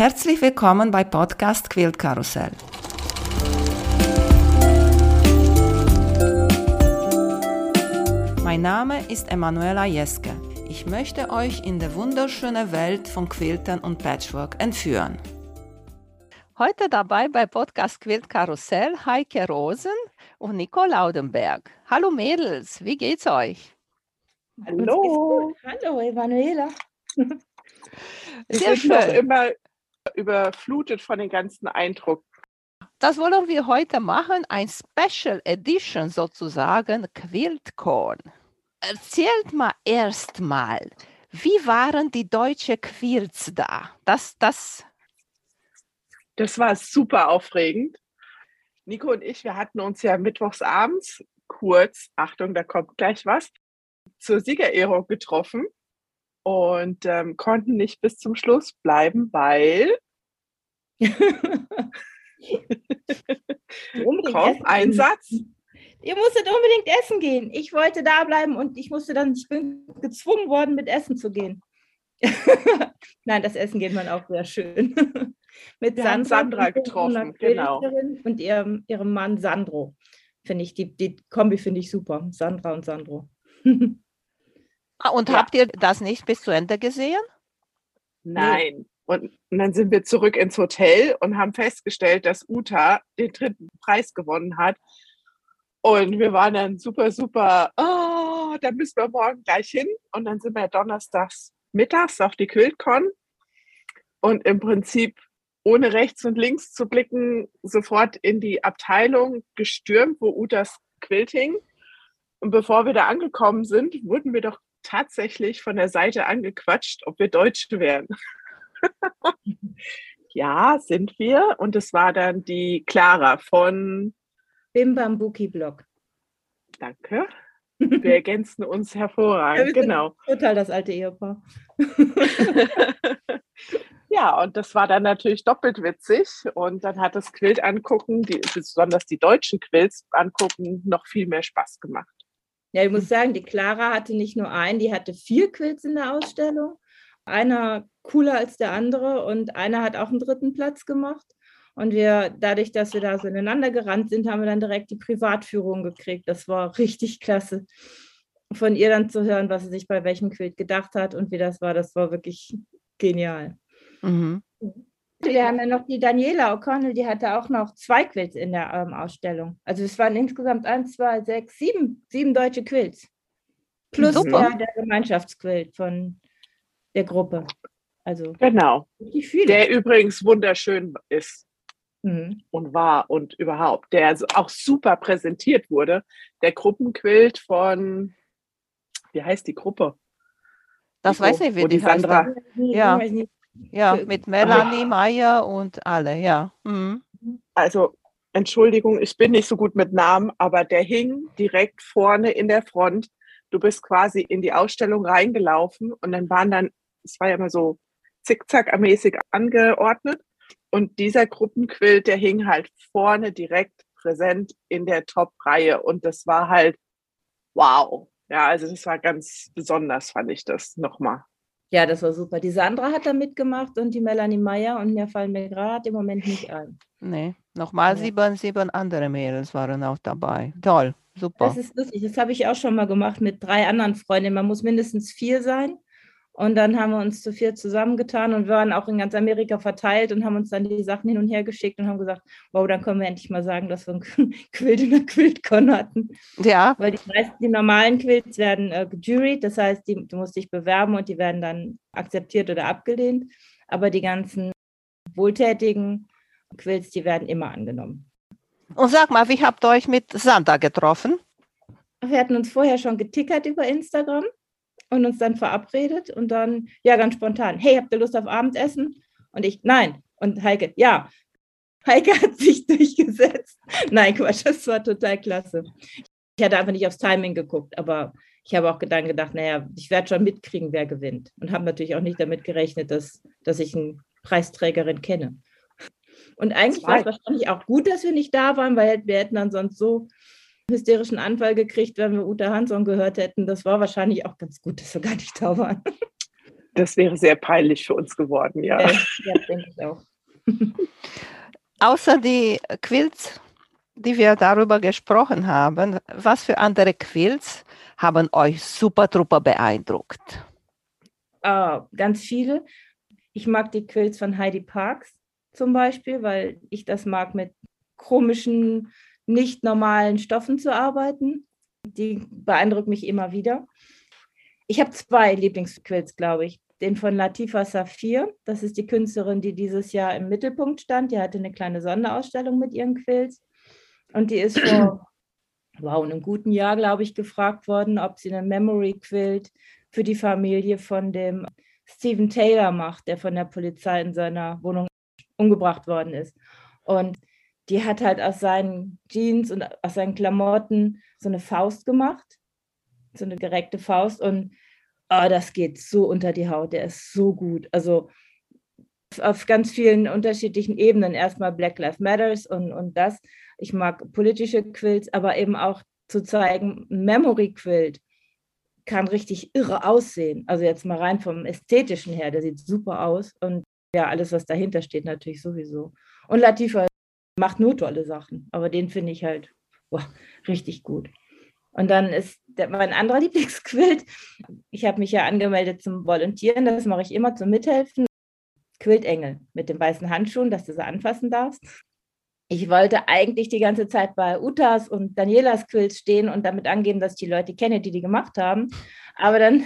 Herzlich willkommen bei Podcast Quilt Karussell. Mein Name ist Emanuela Jeske. Ich möchte euch in die wunderschöne Welt von Quiltern und Patchwork entführen. Heute dabei bei Podcast Quilt Karussell Heike Rosen und Nicole Laudenberg. Hallo Mädels, wie geht's euch? Hallo. Hallo Emanuela. Sehr schön. Noch immer überflutet von den ganzen Eindruck. Das wollen wir heute machen, ein Special Edition sozusagen, Quiltcorn. Erzählt mal erstmal, wie waren die deutschen Quilts da? Das, das, das war super aufregend. Nico und ich, wir hatten uns ja mittwochs abends kurz, Achtung, da kommt gleich was, zur Siegerehrung getroffen und ähm, konnten nicht bis zum Schluss bleiben, weil Komm, Einsatz. Ihr musstet unbedingt essen gehen. Ich wollte da bleiben und ich musste dann, ich bin gezwungen worden, mit Essen zu gehen. Nein, das Essen geht man auch sehr schön. mit Wir Sandra, Sandra getroffen, genau. Und ihrem, ihrem Mann Sandro. Finde ich, die, die Kombi finde ich super. Sandra und Sandro. Ah, und ja. habt ihr das nicht bis zu Ende gesehen? Nein. Und, und dann sind wir zurück ins Hotel und haben festgestellt, dass Uta den dritten Preis gewonnen hat. Und wir waren dann super, super, oh, da müssen wir morgen gleich hin. Und dann sind wir donnerstags mittags auf die Quiltcon und im Prinzip ohne rechts und links zu blicken, sofort in die Abteilung gestürmt, wo Utas Quilt hing. Und bevor wir da angekommen sind, wurden wir doch tatsächlich von der Seite angequatscht, ob wir Deutsche wären. ja, sind wir. Und es war dann die Clara von Bim Bambuki Blog. Danke. Wir ergänzen uns hervorragend, ja, genau. Total das alte Ehepaar. ja, und das war dann natürlich doppelt witzig. Und dann hat das Quilt angucken, die, besonders die deutschen Quilts angucken, noch viel mehr Spaß gemacht. Ja, ich muss sagen, die Clara hatte nicht nur einen, die hatte vier Quilts in der Ausstellung. Einer cooler als der andere und einer hat auch einen dritten Platz gemacht. Und wir, dadurch, dass wir da so ineinander gerannt sind, haben wir dann direkt die Privatführung gekriegt. Das war richtig klasse. Von ihr dann zu hören, was sie sich bei welchem Quilt gedacht hat und wie das war, das war wirklich genial. Mhm. Wir haben ja noch die Daniela O'Connell, die hatte auch noch zwei Quilts in der ähm, Ausstellung. Also es waren insgesamt eins, zwei, sechs, sieben, sieben deutsche Quilts. Plus der, der Gemeinschaftsquilt von der Gruppe. Also genau. Der übrigens wunderschön ist mhm. und war und überhaupt, der auch super präsentiert wurde. Der Gruppenquilt von, wie heißt die Gruppe? Das die weiß ich, wie die, die Sandra. Heißt. Ja. Ja, mit Melanie Meyer und alle, ja. Mhm. Also, Entschuldigung, ich bin nicht so gut mit Namen, aber der hing direkt vorne in der Front. Du bist quasi in die Ausstellung reingelaufen und dann waren dann, es war ja immer so zickzackermäßig angeordnet. Und dieser Gruppenquilt, der hing halt vorne direkt präsent in der Top-Reihe. Und das war halt wow. Ja, also das war ganz besonders, fand ich das nochmal. Ja, das war super. Die Sandra hat da mitgemacht und die Melanie Meyer und mir fallen mir gerade im Moment nicht ein. Nee, nochmal ja. sieben, sieben andere Mädels waren auch dabei. Toll, super. Das ist lustig. Das habe ich auch schon mal gemacht mit drei anderen Freundinnen. Man muss mindestens vier sein. Und dann haben wir uns zu vier zusammengetan und waren auch in ganz Amerika verteilt und haben uns dann die Sachen hin und her geschickt und haben gesagt, wow, dann können wir endlich mal sagen, dass wir ein Quilt in der Quiltcon hatten. Ja. Weil die meisten, die normalen Quilts werden äh, gejuried, das heißt, die, du musst dich bewerben und die werden dann akzeptiert oder abgelehnt. Aber die ganzen wohltätigen Quilts, die werden immer angenommen. Und sag mal, wie habt ihr euch mit Santa getroffen? Wir hatten uns vorher schon getickert über Instagram und uns dann verabredet und dann, ja, ganz spontan, hey, habt ihr Lust auf Abendessen? Und ich, nein. Und Heike, ja. Heike hat sich durchgesetzt. Nein, Quatsch, das war total klasse. Ich hatte einfach nicht aufs Timing geguckt, aber ich habe auch dann gedacht, naja, ich werde schon mitkriegen, wer gewinnt. Und habe natürlich auch nicht damit gerechnet, dass, dass ich eine Preisträgerin kenne. Und eigentlich war es wahrscheinlich auch gut, dass wir nicht da waren, weil wir hätten dann sonst so hysterischen Anfall gekriegt, wenn wir Uta Hansson gehört hätten. Das war wahrscheinlich auch ganz gut, dass wir gar nicht da waren. Das wäre sehr peinlich für uns geworden, ja. Ja, denke ich auch. Außer die Quilts, die wir darüber gesprochen haben, was für andere Quilts haben euch super beeindruckt? Uh, ganz viele. Ich mag die Quilts von Heidi Parks zum Beispiel, weil ich das mag, mit komischen, nicht normalen Stoffen zu arbeiten. Die beeindrucken mich immer wieder. Ich habe zwei Lieblingsquilts, glaube ich. Den von Latifa Safir, das ist die Künstlerin, die dieses Jahr im Mittelpunkt stand. Die hatte eine kleine Sonderausstellung mit ihren Quilts. Und die ist vor wow, einem guten Jahr, glaube ich, gefragt worden, ob sie einen Memory Quilt für die Familie von dem Stephen Taylor macht, der von der Polizei in seiner Wohnung umgebracht worden ist. Und die hat halt aus seinen Jeans und aus seinen Klamotten so eine Faust gemacht, so eine gereckte Faust. Und oh, das geht so unter die Haut, der ist so gut. Also auf ganz vielen unterschiedlichen Ebenen. Erstmal Black Lives Matters und, und das. Ich mag politische Quilts, aber eben auch zu zeigen, Memory Quilt kann richtig irre aussehen. Also jetzt mal rein vom Ästhetischen her, der sieht super aus. Und ja, alles, was dahinter steht, natürlich sowieso. Und Latifa macht nur tolle Sachen, aber den finde ich halt boah, richtig gut. Und dann ist der, mein anderer Lieblingsquilt. Ich habe mich ja angemeldet zum Volontieren, das mache ich immer zum Mithelfen. Quiltengel mit den weißen Handschuhen, dass du sie anfassen darfst. Ich wollte eigentlich die ganze Zeit bei Utas und Danielas Quilts stehen und damit angeben, dass ich die Leute kenne, die die gemacht haben. Aber dann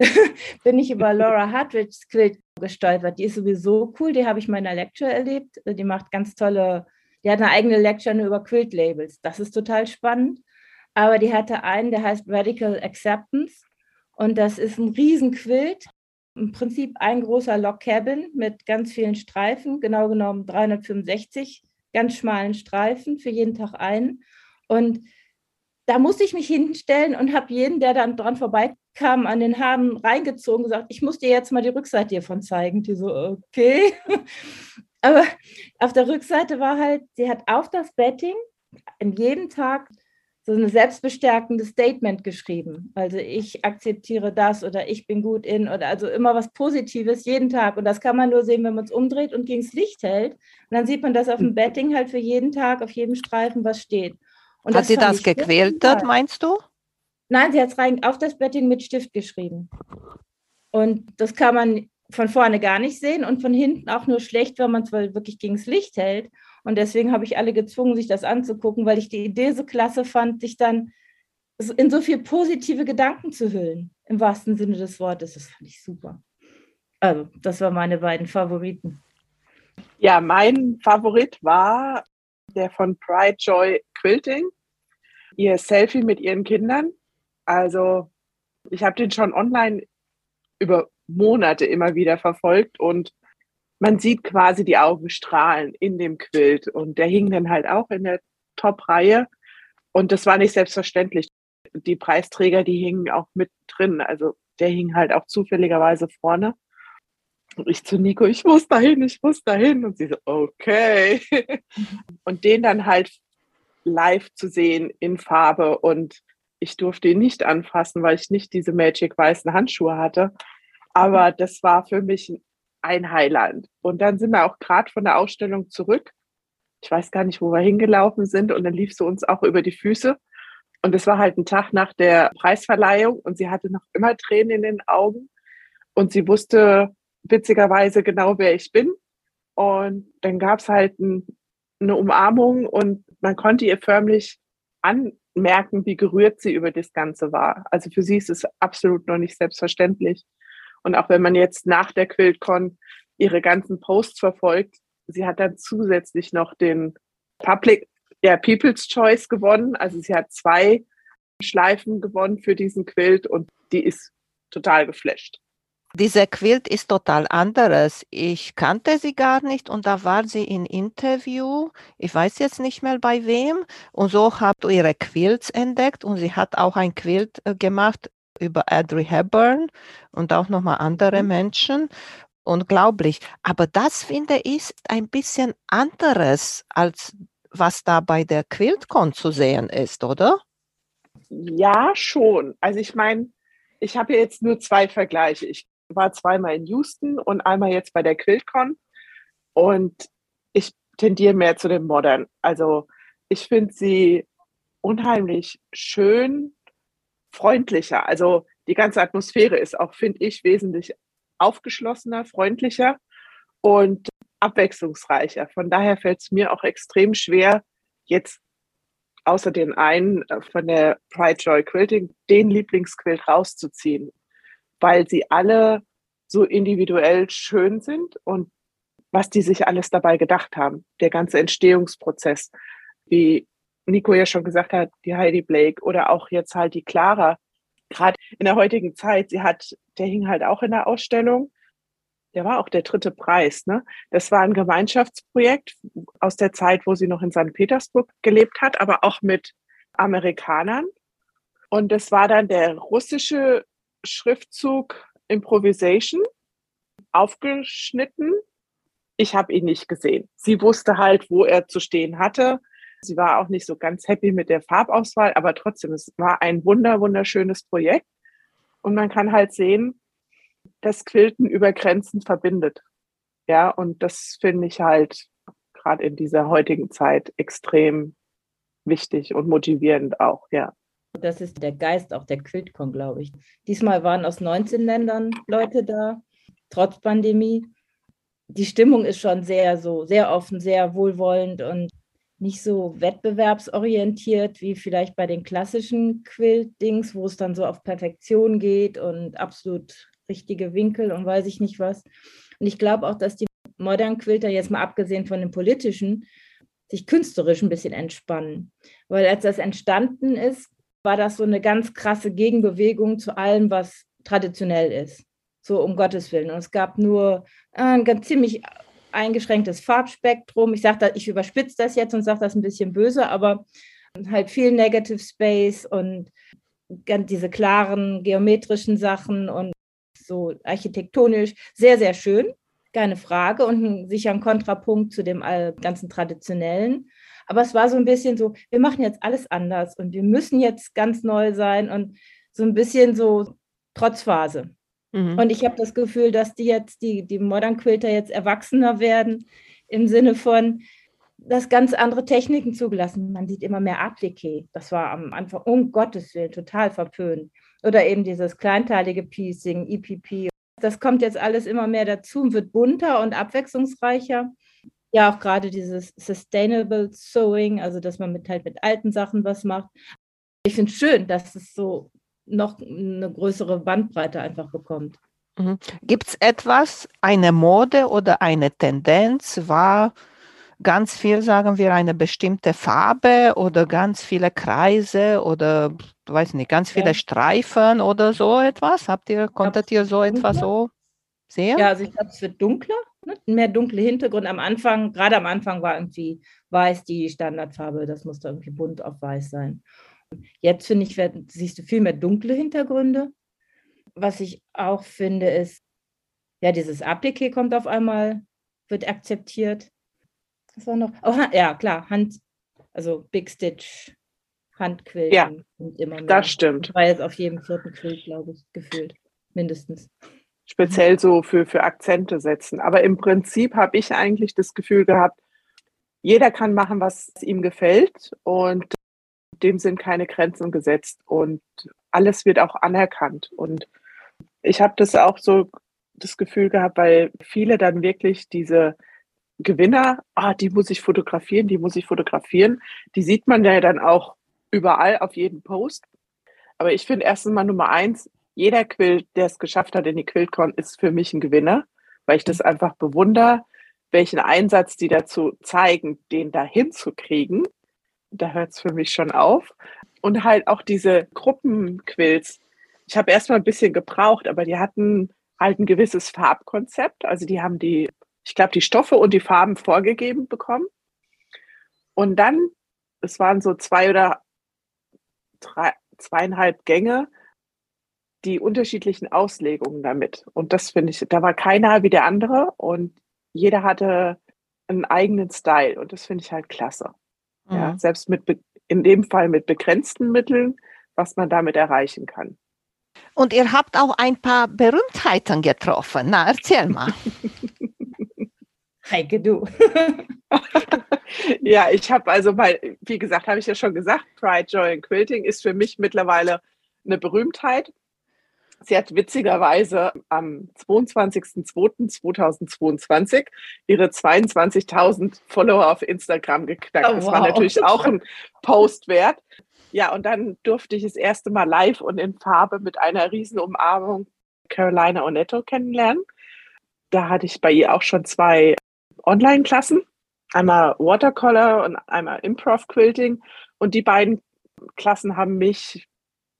bin ich über Laura Hartwigs Quilt gestolpert. Die ist sowieso cool, die habe ich mal in einer Lecture erlebt. Die macht ganz tolle, die hat eine eigene Lecture nur über Quilt-Labels. Das ist total spannend. Aber die hatte einen, der heißt Radical Acceptance. Und das ist ein Riesenquilt, im Prinzip ein großer Log Cabin mit ganz vielen Streifen, genau genommen 365 ganz schmalen Streifen, für jeden Tag einen. Und da musste ich mich hinstellen und habe jeden, der dann dran vorbeikam, an den Haaren reingezogen gesagt, ich muss dir jetzt mal die Rückseite hiervon zeigen. Die so, okay. Aber auf der Rückseite war halt, sie hat auf das Betting an jedem Tag so ein selbstbestärkendes Statement geschrieben. Also ich akzeptiere das oder ich bin gut in oder also immer was Positives jeden Tag. Und das kann man nur sehen, wenn man es umdreht und gegen das Licht hält. Und dann sieht man das auf dem hm. Betting halt für jeden Tag, auf jedem Streifen, was steht. Und hat sie das gequältert, meinst du? Nein, sie hat es rein auf das Betting mit Stift geschrieben. Und das kann man von vorne gar nicht sehen und von hinten auch nur schlecht, wenn man es wirklich gegen das Licht hält. Und deswegen habe ich alle gezwungen, sich das anzugucken, weil ich die Idee so klasse fand, sich dann in so viel positive Gedanken zu hüllen, im wahrsten Sinne des Wortes. Das fand ich super. Also, das waren meine beiden Favoriten. Ja, mein Favorit war der von Pride Joy Quilting. Ihr Selfie mit ihren Kindern. Also, ich habe den schon online über Monate immer wieder verfolgt und man sieht quasi die Augen strahlen in dem Quilt. Und der hing dann halt auch in der Top-Reihe. Und das war nicht selbstverständlich. Die Preisträger, die hingen auch mit drin. Also der hing halt auch zufälligerweise vorne. Und ich zu Nico, ich muss dahin, ich muss dahin. Und sie so, okay. Und den dann halt live zu sehen in Farbe. Und ich durfte ihn nicht anfassen, weil ich nicht diese Magic weißen Handschuhe hatte. Aber das war für mich ein Highland. Und dann sind wir auch gerade von der Ausstellung zurück. Ich weiß gar nicht, wo wir hingelaufen sind. Und dann lief sie uns auch über die Füße. Und es war halt ein Tag nach der Preisverleihung und sie hatte noch immer Tränen in den Augen. Und sie wusste witzigerweise genau, wer ich bin. Und dann gab es halt ein, eine Umarmung und man konnte ihr förmlich anmerken, wie gerührt sie über das Ganze war. Also für sie ist es absolut noch nicht selbstverständlich. Und auch wenn man jetzt nach der QuiltCon ihre ganzen Posts verfolgt, sie hat dann zusätzlich noch den Public, ja, People's Choice gewonnen. Also sie hat zwei Schleifen gewonnen für diesen Quilt und die ist total geflasht. Dieser Quilt ist total anderes. Ich kannte sie gar nicht und da war sie in Interview. Ich weiß jetzt nicht mehr bei wem. Und so habt ihr ihre Quilts entdeckt und sie hat auch ein Quilt äh, gemacht über Audrey Hepburn und auch nochmal andere mhm. Menschen. Unglaublich. Aber das finde ich ist ein bisschen anderes, als was da bei der QuiltCon zu sehen ist, oder? Ja, schon. Also ich meine, ich habe jetzt nur zwei Vergleiche. Ich war zweimal in Houston und einmal jetzt bei der QuiltCon. Und ich tendiere mehr zu dem Modern. Also ich finde sie unheimlich schön, freundlicher. Also die ganze Atmosphäre ist auch, finde ich, wesentlich aufgeschlossener, freundlicher und abwechslungsreicher. Von daher fällt es mir auch extrem schwer, jetzt außer den einen äh, von der Pride Joy Quilting den Lieblingsquilt rauszuziehen, weil sie alle so individuell schön sind und was die sich alles dabei gedacht haben. Der ganze Entstehungsprozess, wie Nico ja schon gesagt hat, die Heidi Blake oder auch jetzt halt die Clara, gerade in der heutigen Zeit, sie hat, der hing halt auch in der Ausstellung. Der war auch der dritte Preis. Ne? Das war ein Gemeinschaftsprojekt aus der Zeit, wo sie noch in St. Petersburg gelebt hat, aber auch mit Amerikanern. Und das war dann der russische Schriftzug Improvisation, aufgeschnitten. Ich habe ihn nicht gesehen. Sie wusste halt, wo er zu stehen hatte. Sie war auch nicht so ganz happy mit der Farbauswahl, aber trotzdem, es war ein wunder, wunderschönes Projekt. Und man kann halt sehen, dass Quilten über Grenzen verbindet. Ja, und das finde ich halt gerade in dieser heutigen Zeit extrem wichtig und motivierend auch, ja. Das ist der Geist auch der QuiltCon, glaube ich. Diesmal waren aus 19 Ländern Leute da, trotz Pandemie. Die Stimmung ist schon sehr so, sehr offen, sehr wohlwollend und nicht so wettbewerbsorientiert wie vielleicht bei den klassischen Quilt-Dings, wo es dann so auf Perfektion geht und absolut richtige Winkel und weiß ich nicht was. Und ich glaube auch, dass die modernen Quilter, jetzt mal abgesehen von den politischen, sich künstlerisch ein bisschen entspannen. Weil als das entstanden ist, war das so eine ganz krasse Gegenbewegung zu allem, was traditionell ist. So um Gottes Willen. Und es gab nur ein ganz ziemlich eingeschränktes Farbspektrum. Ich sage ich überspitze das jetzt und sage das ein bisschen böse, aber halt viel Negative Space und diese klaren geometrischen Sachen und so architektonisch sehr, sehr schön, keine Frage und sicher ein Kontrapunkt zu dem ganzen Traditionellen. Aber es war so ein bisschen so, wir machen jetzt alles anders und wir müssen jetzt ganz neu sein und so ein bisschen so Trotzphase. Mhm. Und ich habe das Gefühl, dass die jetzt, die, die Modern Quilter jetzt erwachsener werden, im Sinne von, dass ganz andere Techniken zugelassen. Man sieht immer mehr Appliqué. Das war am Anfang, um Gottes Willen, total verpönt. Oder eben dieses kleinteilige Piecing, EPP. Das kommt jetzt alles immer mehr dazu und wird bunter und abwechslungsreicher. Ja, auch gerade dieses Sustainable Sewing, also dass man mit halt mit alten Sachen was macht. Ich finde es schön, dass es so noch eine größere Bandbreite einfach bekommt. Mhm. Gibt es etwas, eine Mode oder eine Tendenz, war ganz viel, sagen wir, eine bestimmte Farbe oder ganz viele Kreise oder, weiß nicht, ganz viele ja. Streifen oder so etwas? Habt ihr, konntet ihr so etwas so sehen? Ja, also ich glaube, es wird dunkler, ne? mehr dunkle Hintergrund. Am Anfang, gerade am Anfang war irgendwie weiß die Standardfarbe, das musste irgendwie bunt auf weiß sein. Jetzt finde ich, siehst du viel mehr dunkle Hintergründe. Was ich auch finde, ist, ja, dieses Appliqué kommt auf einmal, wird akzeptiert. Was war noch? Oh, ja, klar, Hand, also Big Stitch, Handquill. Ja, immer mehr. das stimmt. Das war jetzt auf jedem vierten Quill, glaube ich, gefühlt. Mindestens. Speziell so für, für Akzente setzen. Aber im Prinzip habe ich eigentlich das Gefühl gehabt, jeder kann machen, was ihm gefällt. Und dem sind keine Grenzen gesetzt und alles wird auch anerkannt. Und ich habe das auch so das Gefühl gehabt, weil viele dann wirklich diese Gewinner, ah, die muss ich fotografieren, die muss ich fotografieren, die sieht man ja dann auch überall auf jedem Post. Aber ich finde erstens mal Nummer eins, jeder Quilt, der es geschafft hat in die Quiltcon, ist für mich ein Gewinner, weil ich das einfach bewundere, welchen Einsatz die dazu zeigen, den da hinzukriegen da hört es für mich schon auf. Und halt auch diese Gruppenquills. Ich habe erstmal ein bisschen gebraucht, aber die hatten halt ein gewisses Farbkonzept. Also die haben die, ich glaube, die Stoffe und die Farben vorgegeben bekommen. Und dann, es waren so zwei oder drei, zweieinhalb Gänge, die unterschiedlichen Auslegungen damit. Und das finde ich, da war keiner wie der andere und jeder hatte einen eigenen Style und das finde ich halt klasse. Mhm. Ja, selbst mit, in dem Fall mit begrenzten Mitteln, was man damit erreichen kann. Und ihr habt auch ein paar Berühmtheiten getroffen. Na, erzähl mal. Heike, du. ja, ich habe also mal, wie gesagt, habe ich ja schon gesagt, Pride, Joy and Quilting ist für mich mittlerweile eine Berühmtheit. Sie hat witzigerweise am 22.02.2022 ihre 22.000 Follower auf Instagram geknackt. Oh, das war natürlich auch ein Post wert. Ja, und dann durfte ich das erste Mal live und in Farbe mit einer Riesenumarmung Carolina Onetto kennenlernen. Da hatte ich bei ihr auch schon zwei Online-Klassen, einmal Watercolor und einmal Improv Quilting. Und die beiden Klassen haben mich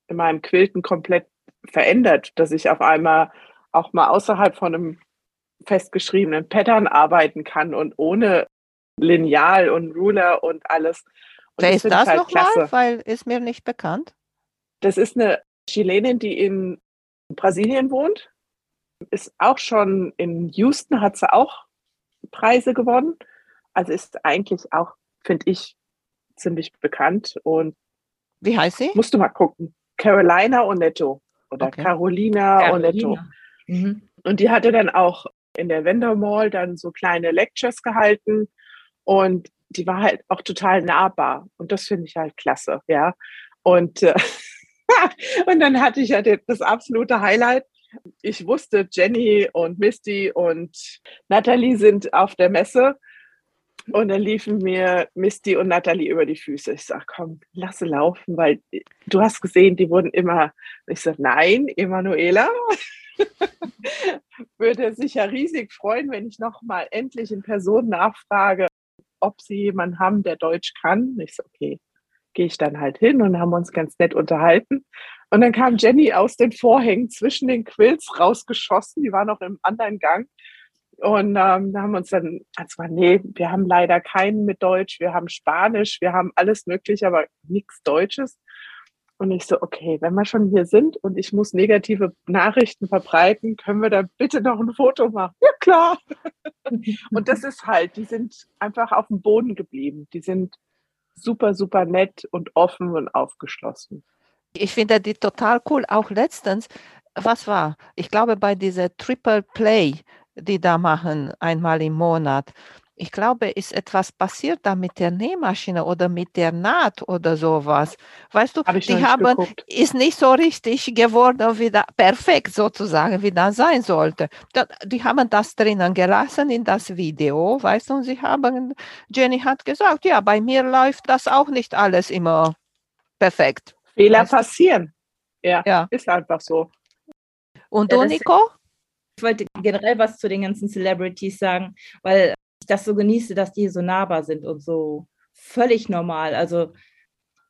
in meinem Quilten komplett verändert, dass ich auf einmal auch mal außerhalb von einem festgeschriebenen Pattern arbeiten kann und ohne Lineal und Ruler und alles. Und Wer ist das halt nochmal? Weil ist mir nicht bekannt. Das ist eine Chilenin, die in Brasilien wohnt. Ist auch schon in Houston, hat sie auch Preise gewonnen. Also ist eigentlich auch, finde ich, ziemlich bekannt. Und wie heißt sie? Musst du mal gucken. Carolina Onetto oder okay. Carolina, Carolina Onetto. Mhm. Und die hatte dann auch in der Vendor Mall dann so kleine Lectures gehalten und die war halt auch total nahbar und das finde ich halt klasse, ja. Und, äh, und dann hatte ich ja das absolute Highlight. Ich wusste, Jenny und Misty und Natalie sind auf der Messe und dann liefen mir Misty und Natalie über die Füße. Ich sage, komm, lasse laufen, weil du hast gesehen, die wurden immer. Ich sage, nein, Emanuela würde sich ja riesig freuen, wenn ich noch mal endlich in Person nachfrage, ob sie jemanden haben, der Deutsch kann. Ich sage, okay, gehe ich dann halt hin und haben uns ganz nett unterhalten. Und dann kam Jenny aus den Vorhängen zwischen den Quills rausgeschossen. Die war noch im anderen Gang und ähm, da haben wir uns dann, also nee, wir haben leider keinen mit Deutsch, wir haben Spanisch, wir haben alles Mögliche, aber nichts Deutsches. Und ich so, okay, wenn wir schon hier sind und ich muss negative Nachrichten verbreiten, können wir da bitte noch ein Foto machen? Ja, klar. und das ist halt, die sind einfach auf dem Boden geblieben. Die sind super, super nett und offen und aufgeschlossen. Ich finde die total cool. Auch letztens, was war? Ich glaube, bei dieser Triple Play, die da machen, einmal im Monat. Ich glaube, ist etwas passiert da mit der Nähmaschine oder mit der Naht oder sowas. Weißt du, Hab die haben, geguckt. ist nicht so richtig geworden, wie da, perfekt sozusagen, wie das sein sollte. Da, die haben das drinnen gelassen in das Video, weißt du, und sie haben, Jenny hat gesagt, ja, bei mir läuft das auch nicht alles immer perfekt. Fehler weißt passieren. Ja, ja, ist einfach so. Und ja, du, Nico? Ich wollte generell was zu den ganzen Celebrities sagen, weil ich das so genieße, dass die so nahbar sind und so völlig normal. Also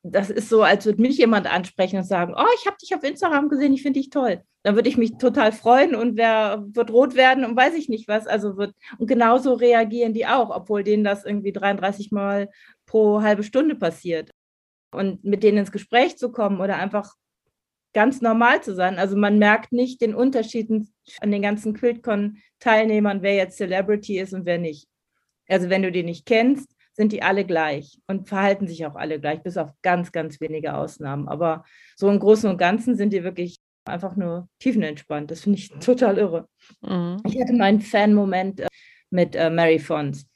das ist so, als würde mich jemand ansprechen und sagen, oh, ich habe dich auf Instagram gesehen, ich finde dich toll. Dann würde ich mich total freuen und wer wird rot werden und weiß ich nicht was. Also wird, und genauso reagieren die auch, obwohl denen das irgendwie 33 Mal pro halbe Stunde passiert. Und mit denen ins Gespräch zu kommen oder einfach ganz normal zu sein. Also man merkt nicht den Unterschied an den ganzen QuiltCon-Teilnehmern, wer jetzt Celebrity ist und wer nicht. Also wenn du die nicht kennst, sind die alle gleich und verhalten sich auch alle gleich, bis auf ganz, ganz wenige Ausnahmen. Aber so im Großen und Ganzen sind die wirklich einfach nur tiefenentspannt. Das finde ich total irre. Mhm. Ich hatte meinen Fan-Moment äh, mit äh, Mary Fons.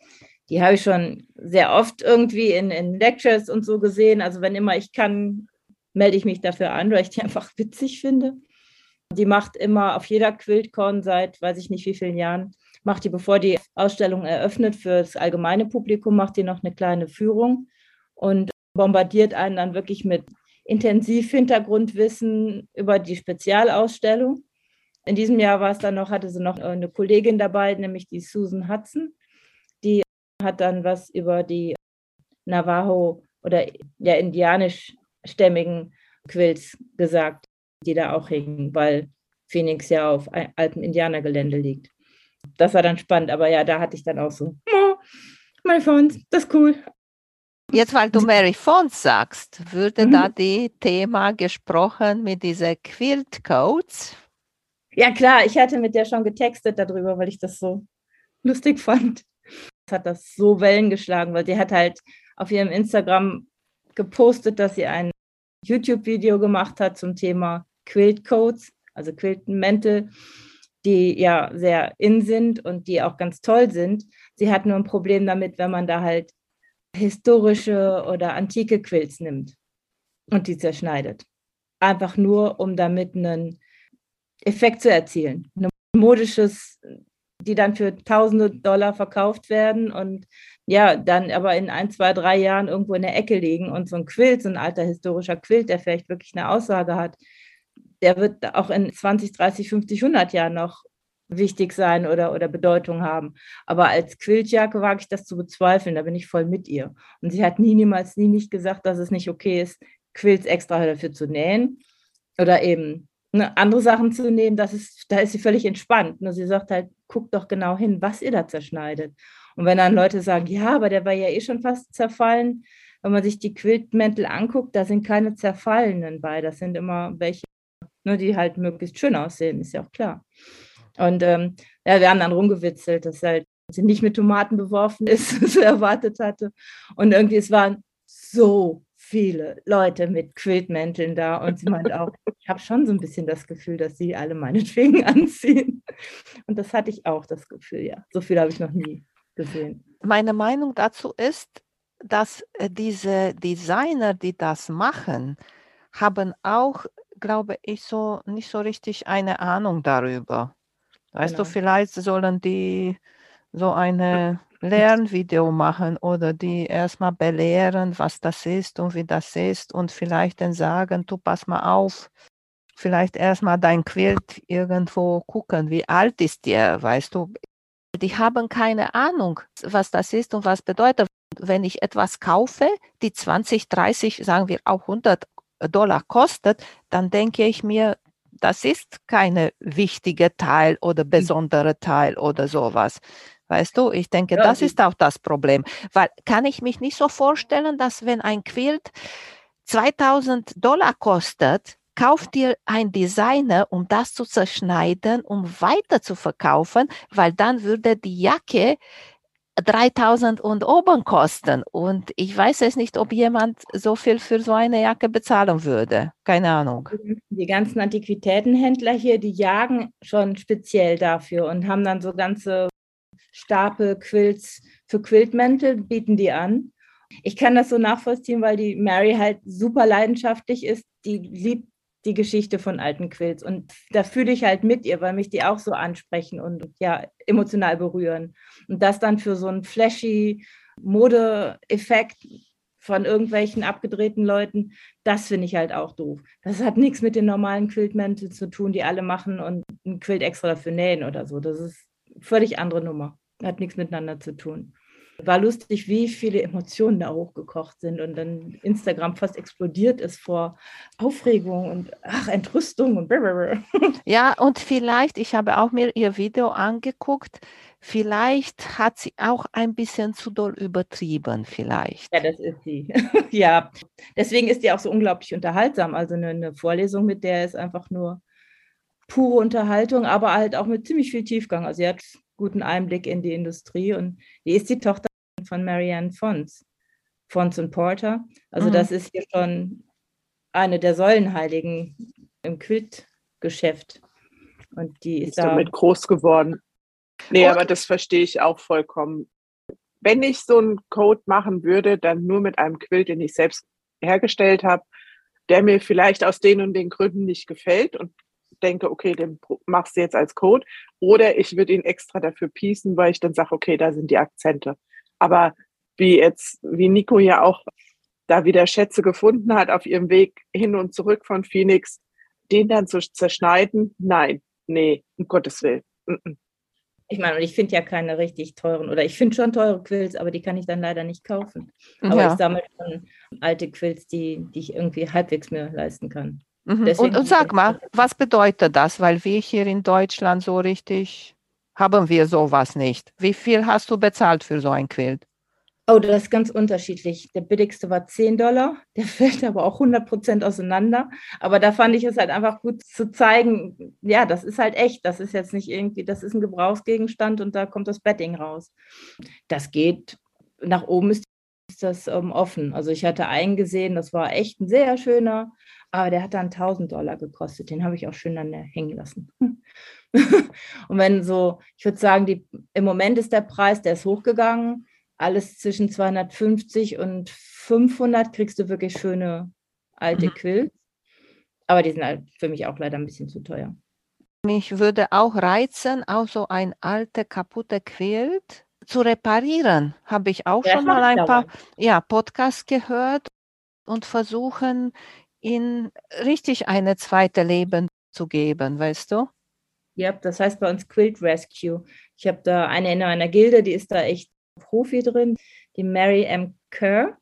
Die habe ich schon sehr oft irgendwie in, in Lectures und so gesehen. Also wenn immer ich kann, melde ich mich dafür an, weil ich die einfach witzig finde. Die macht immer auf jeder QuiltCon seit weiß ich nicht wie vielen Jahren, macht die, bevor die Ausstellung eröffnet für das allgemeine Publikum, macht die noch eine kleine Führung und bombardiert einen dann wirklich mit intensiv Hintergrundwissen über die Spezialausstellung. In diesem Jahr war es dann noch, hatte sie noch eine Kollegin dabei, nämlich die Susan Hudson. Die hat dann was über die Navajo oder ja indianisch stämmigen Quills gesagt, die da auch hingen, weil Phoenix ja auf altem Indianergelände liegt. Das war dann spannend, aber ja, da hatte ich dann auch so, oh, Mary Fons, das ist cool. Jetzt, weil du Mary Fons sagst, würde mhm. da die Thema gesprochen mit diesen Quilt Codes? Ja, klar, ich hatte mit der schon getextet darüber, weil ich das so lustig fand. Es hat das so Wellen geschlagen, weil die hat halt auf ihrem Instagram gepostet, dass sie ein YouTube-Video gemacht hat zum Thema Quilt Codes. Also Quiltenmäntel, die ja sehr in sind und die auch ganz toll sind. Sie hat nur ein Problem damit, wenn man da halt historische oder antike Quilts nimmt und die zerschneidet. Einfach nur, um damit einen Effekt zu erzielen. Ein modisches, die dann für tausende Dollar verkauft werden und ja, dann aber in ein, zwei, drei Jahren irgendwo in der Ecke liegen und so ein Quilt, so ein alter historischer Quilt, der vielleicht wirklich eine Aussage hat, der wird auch in 20, 30, 50, 100 Jahren noch wichtig sein oder, oder Bedeutung haben. Aber als Quiltjacke wage ich das zu bezweifeln, da bin ich voll mit ihr. Und sie hat nie, niemals, nie nicht gesagt, dass es nicht okay ist, Quilts extra dafür zu nähen oder eben ne, andere Sachen zu nehmen, das ist, da ist sie völlig entspannt. Ne? Sie sagt halt, guckt doch genau hin, was ihr da zerschneidet. Und wenn dann Leute sagen, ja, aber der war ja eh schon fast zerfallen, wenn man sich die Quiltmäntel anguckt, da sind keine zerfallenen bei, das sind immer welche, ne, die halt möglichst schön aussehen, ist ja auch klar. Und ähm, ja, wir haben dann rumgewitzelt, dass halt sie nicht mit Tomaten beworfen ist, so erwartet hatte. Und irgendwie, es waren so viele Leute mit Quiltmänteln da. Und sie meinte auch, ich habe schon so ein bisschen das Gefühl, dass sie alle meinetwegen anziehen. Und das hatte ich auch, das Gefühl, ja. So viel habe ich noch nie gesehen. Meine Meinung dazu ist, dass äh, diese Designer, die das machen, haben auch, glaube ich, so nicht so richtig eine Ahnung darüber. Weißt genau. du, vielleicht sollen die so eine Lernvideo machen oder die erstmal belehren, was das ist und wie das ist und vielleicht dann sagen, du pass mal auf, vielleicht erstmal dein Quilt irgendwo gucken, wie alt ist der, weißt du. Die haben keine Ahnung, was das ist und was bedeutet. Wenn ich etwas kaufe, die 20, 30, sagen wir auch 100 Dollar kostet, dann denke ich mir, das ist keine wichtige Teil oder hm. besondere Teil oder sowas. Weißt du, ich denke, ja, das ist auch das Problem. Weil kann ich mich nicht so vorstellen, dass wenn ein Quilt 2000 Dollar kostet, kauft dir ein Designer, um das zu zerschneiden, um weiter zu verkaufen, weil dann würde die Jacke 3000 und oben kosten. Und ich weiß es nicht, ob jemand so viel für so eine Jacke bezahlen würde. Keine Ahnung. Die ganzen Antiquitätenhändler hier, die jagen schon speziell dafür und haben dann so ganze Stapel Quilts für Quiltmäntel, bieten die an. Ich kann das so nachvollziehen, weil die Mary halt super leidenschaftlich ist. Die liebt die Geschichte von alten Quilts. Und da fühle ich halt mit ihr, weil mich die auch so ansprechen und ja, emotional berühren. Und das dann für so einen flashy Modeeffekt von irgendwelchen abgedrehten Leuten, das finde ich halt auch doof. Das hat nichts mit den normalen Quiltmänteln zu tun, die alle machen und ein Quilt extra dafür nähen oder so. Das ist völlig andere Nummer. Hat nichts miteinander zu tun war lustig, wie viele Emotionen da hochgekocht sind und dann Instagram fast explodiert ist vor Aufregung und ach, Entrüstung und blablabla. Ja, und vielleicht, ich habe auch mir ihr Video angeguckt, vielleicht hat sie auch ein bisschen zu doll übertrieben, vielleicht. Ja, das ist sie. ja, deswegen ist die auch so unglaublich unterhaltsam. Also eine, eine Vorlesung mit der ist einfach nur pure Unterhaltung, aber halt auch mit ziemlich viel Tiefgang. Also sie hat guten Einblick in die Industrie und die ist die Tochter von Marianne Fons, Fons und Porter. Also mhm. das ist hier schon eine der Säulenheiligen im Quiltgeschäft. Und die ist, ist da damit groß geworden. Nee, und, aber das verstehe ich auch vollkommen. Wenn ich so einen Code machen würde, dann nur mit einem Quilt, den ich selbst hergestellt habe, der mir vielleicht aus den und den Gründen nicht gefällt und denke, okay, den machst du jetzt als Code. Oder ich würde ihn extra dafür piecen, weil ich dann sage, okay, da sind die Akzente. Aber wie jetzt, wie Nico ja auch da wieder Schätze gefunden hat auf ihrem Weg hin und zurück von Phoenix, den dann zu zerschneiden, nein, nee, um Gottes Willen. Ich meine, ich finde ja keine richtig teuren, oder ich finde schon teure Quills, aber die kann ich dann leider nicht kaufen. Aber ja. ich sammle schon alte Quills, die, die ich irgendwie halbwegs mir leisten kann. Mhm. Und, und sag mal, was bedeutet das? Weil wir hier in Deutschland so richtig haben wir sowas nicht. Wie viel hast du bezahlt für so ein Quilt? Oh, das ist ganz unterschiedlich. Der billigste war 10 Dollar, der fällt aber auch 100 Prozent auseinander. Aber da fand ich es halt einfach gut zu zeigen, ja, das ist halt echt. Das ist jetzt nicht irgendwie, das ist ein Gebrauchsgegenstand und da kommt das Betting raus. Das geht, nach oben ist ist das ähm, offen. Also ich hatte einen gesehen, das war echt ein sehr schöner, aber der hat dann 1000 Dollar gekostet. Den habe ich auch schön dann hängen lassen. und wenn so, ich würde sagen, die, im Moment ist der Preis, der ist hochgegangen. Alles zwischen 250 und 500 kriegst du wirklich schöne alte mhm. Quills. Aber die sind halt für mich auch leider ein bisschen zu teuer. Mich würde auch reizen, auch so ein alte kaputte Quilt zu reparieren. Habe ich auch ja, schon mal ein paar ja, Podcasts gehört und versuchen, ihnen richtig eine zweite Leben zu geben, weißt du? Ja, das heißt bei uns Quilt Rescue. Ich habe da eine in einer Gilde, die ist da echt Profi drin, die Mary M. Kerr.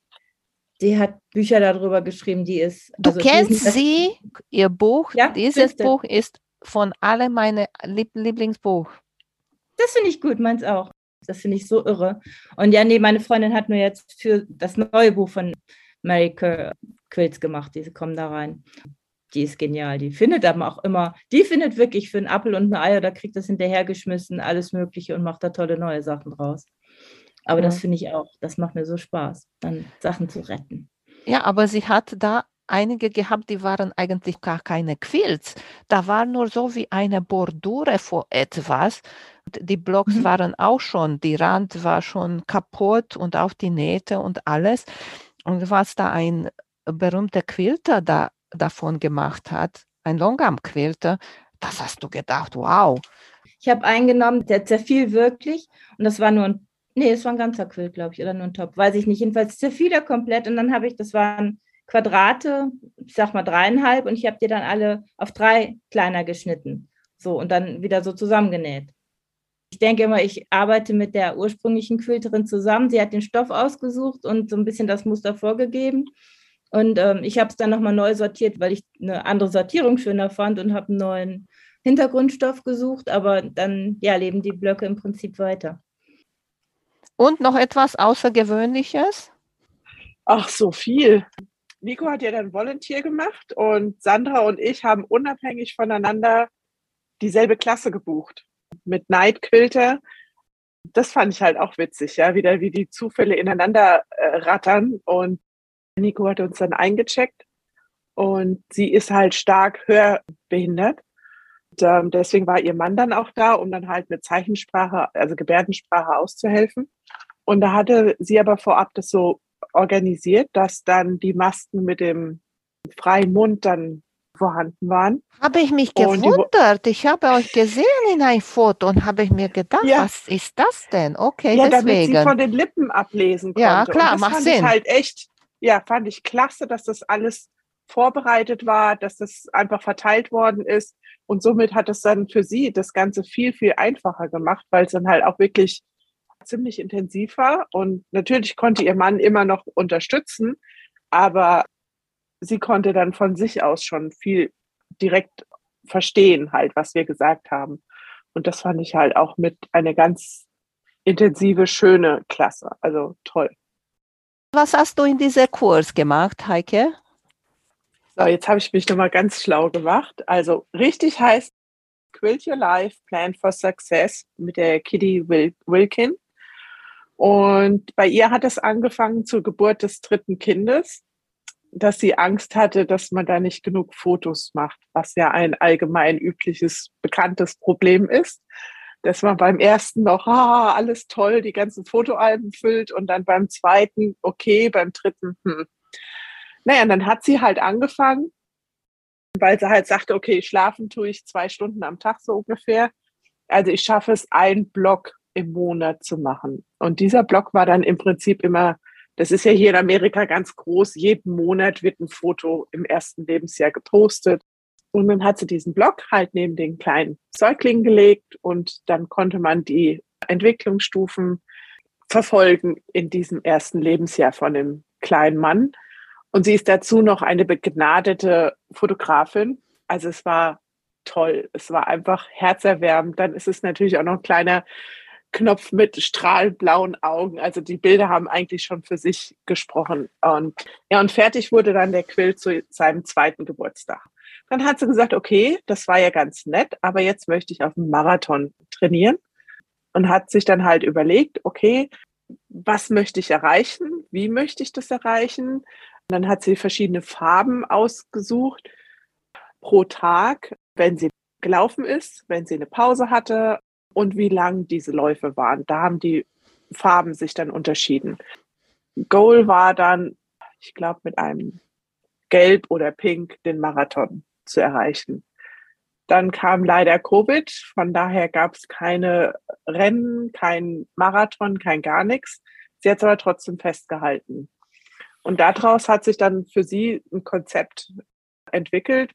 Die hat Bücher darüber geschrieben, die ist. Du also kennst sie, ihr Buch, ja, dieses Buch ist von alle meine Lieb Lieblingsbuch. Das finde ich gut, meins auch. Das finde ich so irre. Und ja, nee, meine Freundin hat nur jetzt für das neue Buch von Mary Kerr Quilts gemacht. Diese kommen da rein. Die ist genial. Die findet aber auch immer, die findet wirklich für einen Apfel und ein Ei oder kriegt das hinterhergeschmissen, alles Mögliche und macht da tolle neue Sachen draus. Aber ja. das finde ich auch, das macht mir so Spaß, dann Sachen zu retten. Ja, aber sie hat da einige gehabt, die waren eigentlich gar keine Quilts. Da war nur so wie eine Bordure vor etwas. Die Blocks mhm. waren auch schon, die Rand war schon kaputt und auch die Nähte und alles. Und was da ein berühmter Quilter da, davon gemacht hat, ein Longarm-Quilter, das hast du gedacht, wow. Ich habe eingenommen, der zerfiel wirklich und das war nur ein, nee, es war ein ganzer Quilt, glaube ich, oder nur ein Top, weiß ich nicht. Jedenfalls zerfiel er komplett und dann habe ich, das waren Quadrate, ich sag mal dreieinhalb und ich habe die dann alle auf drei kleiner geschnitten. So und dann wieder so zusammengenäht. Ich denke immer, ich arbeite mit der ursprünglichen Quilterin zusammen. Sie hat den Stoff ausgesucht und so ein bisschen das Muster vorgegeben. Und ähm, ich habe es dann nochmal neu sortiert, weil ich eine andere Sortierung schöner fand und habe einen neuen Hintergrundstoff gesucht. Aber dann ja, leben die Blöcke im Prinzip weiter. Und noch etwas Außergewöhnliches? Ach, so viel. Nico hat ja dann Volunteer gemacht und Sandra und ich haben unabhängig voneinander dieselbe Klasse gebucht mit Night Quilter. Das fand ich halt auch witzig, ja, wieder wie die Zufälle ineinander äh, rattern. Und Nico hat uns dann eingecheckt und sie ist halt stark hörbehindert. Und, ähm, deswegen war ihr Mann dann auch da, um dann halt mit Zeichensprache, also Gebärdensprache auszuhelfen. Und da hatte sie aber vorab das so organisiert, dass dann die Masken mit dem freien Mund dann vorhanden waren. Habe ich mich gewundert. Ich habe euch gesehen in ein Foto und habe ich mir gedacht, ja. was ist das denn? Okay, ja, deswegen. damit sie von den Lippen ablesen konnte. Ja, klar, und das macht fand Sinn. Ich halt echt, ja, fand ich klasse, dass das alles vorbereitet war, dass das einfach verteilt worden ist. Und somit hat es dann für sie das Ganze viel, viel einfacher gemacht, weil es dann halt auch wirklich ziemlich intensiv war. Und natürlich konnte ihr Mann immer noch unterstützen, aber sie konnte dann von sich aus schon viel direkt verstehen, halt, was wir gesagt haben. Und das fand ich halt auch mit eine ganz intensive, schöne Klasse. Also toll. Was hast du in diesem Kurs gemacht, Heike? So, jetzt habe ich mich nochmal ganz schlau gemacht. Also richtig heißt Quilt Your Life, Plan for Success mit der Kitty Wilkin. Und bei ihr hat es angefangen zur Geburt des dritten Kindes dass sie Angst hatte, dass man da nicht genug Fotos macht, was ja ein allgemein übliches, bekanntes Problem ist. Dass man beim ersten noch, ah, alles toll, die ganzen Fotoalben füllt und dann beim zweiten, okay, beim dritten, hm. Naja, und dann hat sie halt angefangen, weil sie halt sagte, okay, schlafen tue ich zwei Stunden am Tag so ungefähr. Also ich schaffe es, einen Block im Monat zu machen. Und dieser Block war dann im Prinzip immer das ist ja hier in Amerika ganz groß. Jeden Monat wird ein Foto im ersten Lebensjahr gepostet. Und dann hat sie diesen Blog halt neben den kleinen Säugling gelegt und dann konnte man die Entwicklungsstufen verfolgen in diesem ersten Lebensjahr von dem kleinen Mann. Und sie ist dazu noch eine begnadete Fotografin. Also es war toll. Es war einfach herzerwärmend. Dann ist es natürlich auch noch ein kleiner Knopf mit strahlblauen Augen. Also die Bilder haben eigentlich schon für sich gesprochen. Und ja, und fertig wurde dann der Quill zu seinem zweiten Geburtstag. Dann hat sie gesagt, okay, das war ja ganz nett, aber jetzt möchte ich auf dem Marathon trainieren und hat sich dann halt überlegt, okay, was möchte ich erreichen? wie möchte ich das erreichen. Und dann hat sie verschiedene Farben ausgesucht pro Tag, wenn sie gelaufen ist, wenn sie eine Pause hatte und wie lang diese Läufe waren. Da haben die Farben sich dann unterschieden. Goal war dann, ich glaube, mit einem Gelb oder Pink den Marathon zu erreichen. Dann kam leider Covid, von daher gab es keine Rennen, kein Marathon, kein gar nichts. Sie hat es aber trotzdem festgehalten. Und daraus hat sich dann für sie ein Konzept entwickelt,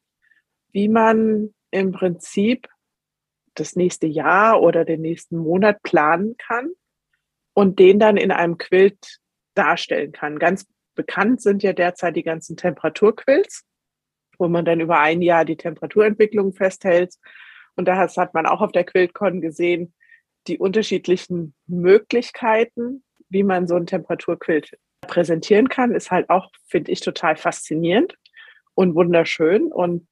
wie man im Prinzip das nächste Jahr oder den nächsten Monat planen kann und den dann in einem Quilt darstellen kann. Ganz bekannt sind ja derzeit die ganzen Temperaturquilts, wo man dann über ein Jahr die Temperaturentwicklung festhält. Und da hat man auch auf der QuiltCon gesehen, die unterschiedlichen Möglichkeiten, wie man so ein Temperaturquilt präsentieren kann, ist halt auch, finde ich, total faszinierend und wunderschön. Und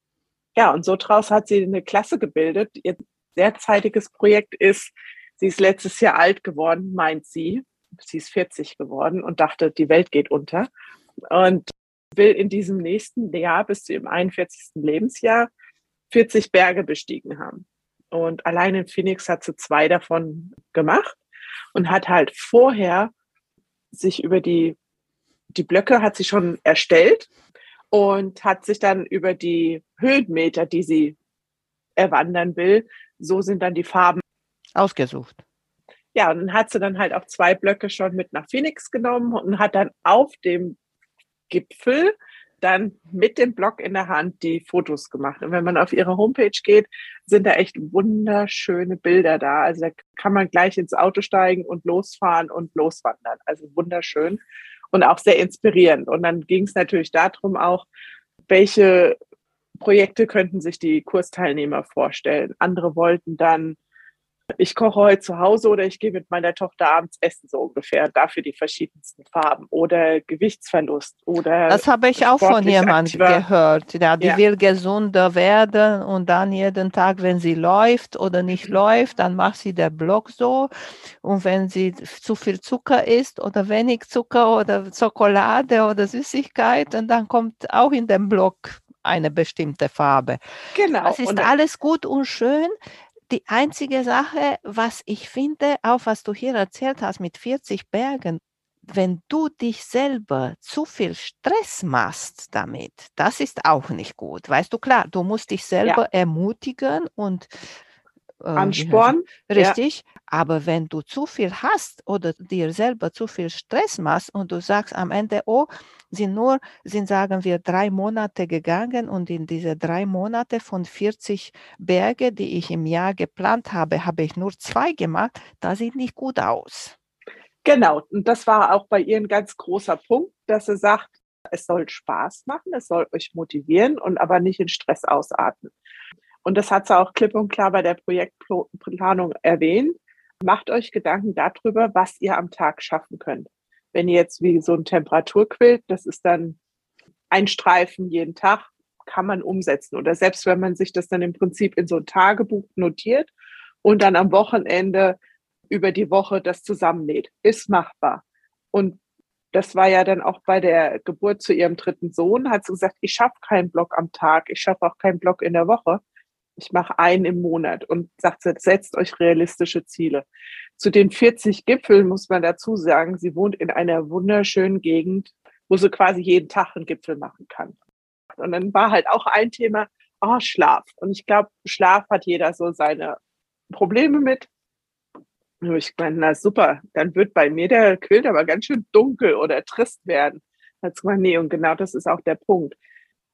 ja, und so draus hat sie eine Klasse gebildet. Derzeitiges Projekt ist, sie ist letztes Jahr alt geworden, meint sie. Sie ist 40 geworden und dachte, die Welt geht unter. Und will in diesem nächsten Jahr bis zu ihrem 41. Lebensjahr 40 Berge bestiegen haben. Und allein in Phoenix hat sie zwei davon gemacht und hat halt vorher sich über die, die Blöcke hat sie schon erstellt und hat sich dann über die Höhenmeter, die sie erwandern will, so sind dann die Farben ausgesucht. Ja, und dann hat sie dann halt auch zwei Blöcke schon mit nach Phoenix genommen und hat dann auf dem Gipfel dann mit dem Block in der Hand die Fotos gemacht. Und wenn man auf ihre Homepage geht, sind da echt wunderschöne Bilder da. Also da kann man gleich ins Auto steigen und losfahren und loswandern. Also wunderschön und auch sehr inspirierend. Und dann ging es natürlich darum auch, welche Projekte könnten sich die Kursteilnehmer vorstellen. Andere wollten dann ich koche heute zu Hause oder ich gehe mit meiner Tochter abends essen, so ungefähr. Dafür die verschiedensten Farben oder Gewichtsverlust oder. Das habe ich auch von jemandem gehört. Ja, die ja. will gesunder werden und dann jeden Tag, wenn sie läuft oder nicht mhm. läuft, dann macht sie der Block so. Und wenn sie zu viel Zucker isst oder wenig Zucker oder Schokolade oder Süßigkeit, dann kommt auch in den Block eine bestimmte Farbe. Genau. Das ist alles gut und schön die einzige Sache, was ich finde, auch was du hier erzählt hast mit 40 Bergen, wenn du dich selber zu viel Stress machst damit, das ist auch nicht gut. Weißt du, klar, du musst dich selber ja. ermutigen und äh, Ansporn. Richtig. Ja. Aber wenn du zu viel hast oder dir selber zu viel Stress machst und du sagst am Ende, oh, sind nur, sind sagen wir drei Monate gegangen und in diese drei Monate von 40 Berge, die ich im Jahr geplant habe, habe ich nur zwei gemacht, das sieht nicht gut aus. Genau. Und das war auch bei ihr ein ganz großer Punkt, dass sie sagt, es soll Spaß machen, es soll euch motivieren und aber nicht in Stress ausatmen. Und das hat sie auch klipp und klar bei der Projektplanung erwähnt. Macht euch Gedanken darüber, was ihr am Tag schaffen könnt. Wenn ihr jetzt wie so ein Temperaturquilt, das ist dann ein Streifen jeden Tag, kann man umsetzen. Oder selbst wenn man sich das dann im Prinzip in so ein Tagebuch notiert und dann am Wochenende über die Woche das zusammennäht, ist machbar. Und das war ja dann auch bei der Geburt zu ihrem dritten Sohn, hat sie gesagt, ich schaffe keinen Block am Tag, ich schaffe auch keinen Block in der Woche ich mache einen im Monat und sagt, setzt euch realistische Ziele. Zu den 40 Gipfeln muss man dazu sagen, sie wohnt in einer wunderschönen Gegend, wo sie quasi jeden Tag einen Gipfel machen kann. Und dann war halt auch ein Thema, oh, Schlaf. Und ich glaube, Schlaf hat jeder so seine Probleme mit. Und ich meine, na super, dann wird bei mir der Quilt aber ganz schön dunkel oder trist werden. Dazu mal, nee, und genau das ist auch der Punkt.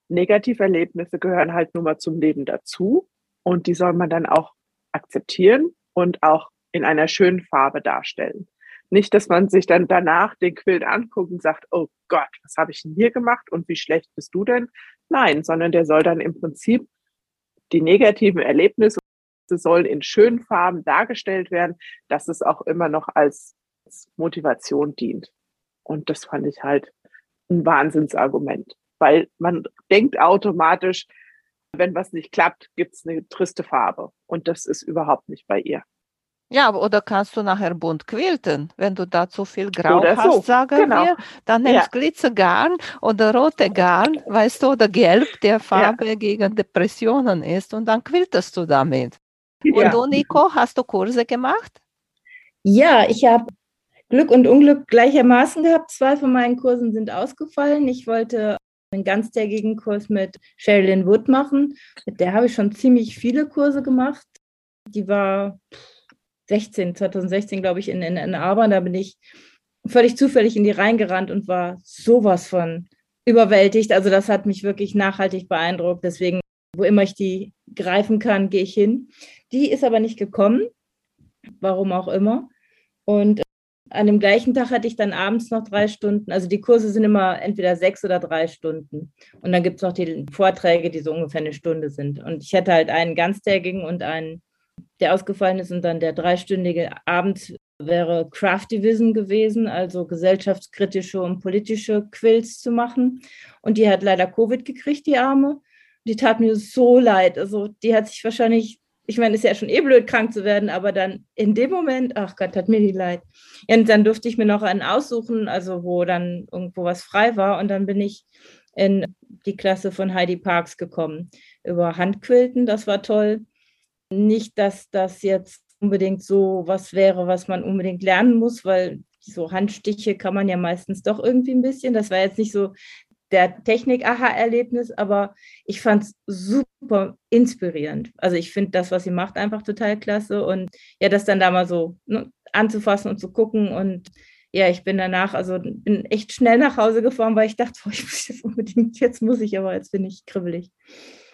Negativerlebnisse gehören halt nur mal zum Leben dazu. Und die soll man dann auch akzeptieren und auch in einer schönen Farbe darstellen. Nicht, dass man sich dann danach den Quilt anguckt und sagt, oh Gott, was habe ich denn hier gemacht und wie schlecht bist du denn? Nein, sondern der soll dann im Prinzip die negativen Erlebnisse sollen in schönen Farben dargestellt werden, dass es auch immer noch als Motivation dient. Und das fand ich halt ein Wahnsinnsargument, weil man denkt automatisch, wenn was nicht klappt, gibt es eine triste Farbe. Und das ist überhaupt nicht bei ihr. Ja, oder kannst du nachher bunt quilten, wenn du da zu viel Grau Oder hast, so, sagen genau. wir, dann nimmst Glitzergarn oder rote Garn, weißt du, oder Gelb, der Farbe gegen Depressionen ist und dann quiltest du damit. Und Ja. du, Nico, hast du Kurse gemacht? Ja, ich habe Glück und Unglück gleichermaßen gehabt. Zwei von meinen Kursen sind ausgefallen. Ich wollte einen ganztägigen Kurs mit Sherilyn Wood machen. Mit der habe ich schon ziemlich viele Kurse gemacht. Die war 16, 2016, glaube ich, in, in, in. Da bin ich völlig zufällig in die reingerannt und war sowas von überwältigt. Also das hat mich wirklich nachhaltig beeindruckt. Deswegen, wo immer ich die greifen kann, gehe ich hin. Die ist aber nicht gekommen, warum auch immer. Und an dem gleichen Tag hatte ich dann abends noch drei Stunden. Also die Kurse sind immer entweder sechs oder drei Stunden. Und dann gibt es noch die Vorträge, die so ungefähr eine Stunde sind. Und ich hatte halt einen ganztägigen und einen, der ausgefallen ist. Und dann der dreistündige abends wäre Craftivism gewesen, also gesellschaftskritische und politische Quills zu machen. Und die hat leider Covid gekriegt, die Arme. Die tat mir so leid. Also die hat sich wahrscheinlich ich meine, es ist ja schon eh blöd, krank zu werden, aber dann in dem Moment, ach Gott, hat mir die leid. Ja, und dann durfte ich mir noch einen aussuchen, also wo dann irgendwo was frei war. Und dann bin ich in die Klasse von Heidi Parks gekommen über Handquilten. Das war toll. Nicht, dass das jetzt unbedingt so was wäre, was man unbedingt lernen muss, weil so Handstiche kann man ja meistens doch irgendwie ein bisschen. Das war jetzt nicht so der Technik-Aha-Erlebnis, aber ich fand es super inspirierend. Also ich finde das, was sie macht, einfach total klasse und ja, das dann da mal so ne, anzufassen und zu gucken und ja, ich bin danach, also bin echt schnell nach Hause gefahren, weil ich dachte, boah, ich muss jetzt unbedingt, jetzt muss ich, aber jetzt bin ich kribbelig.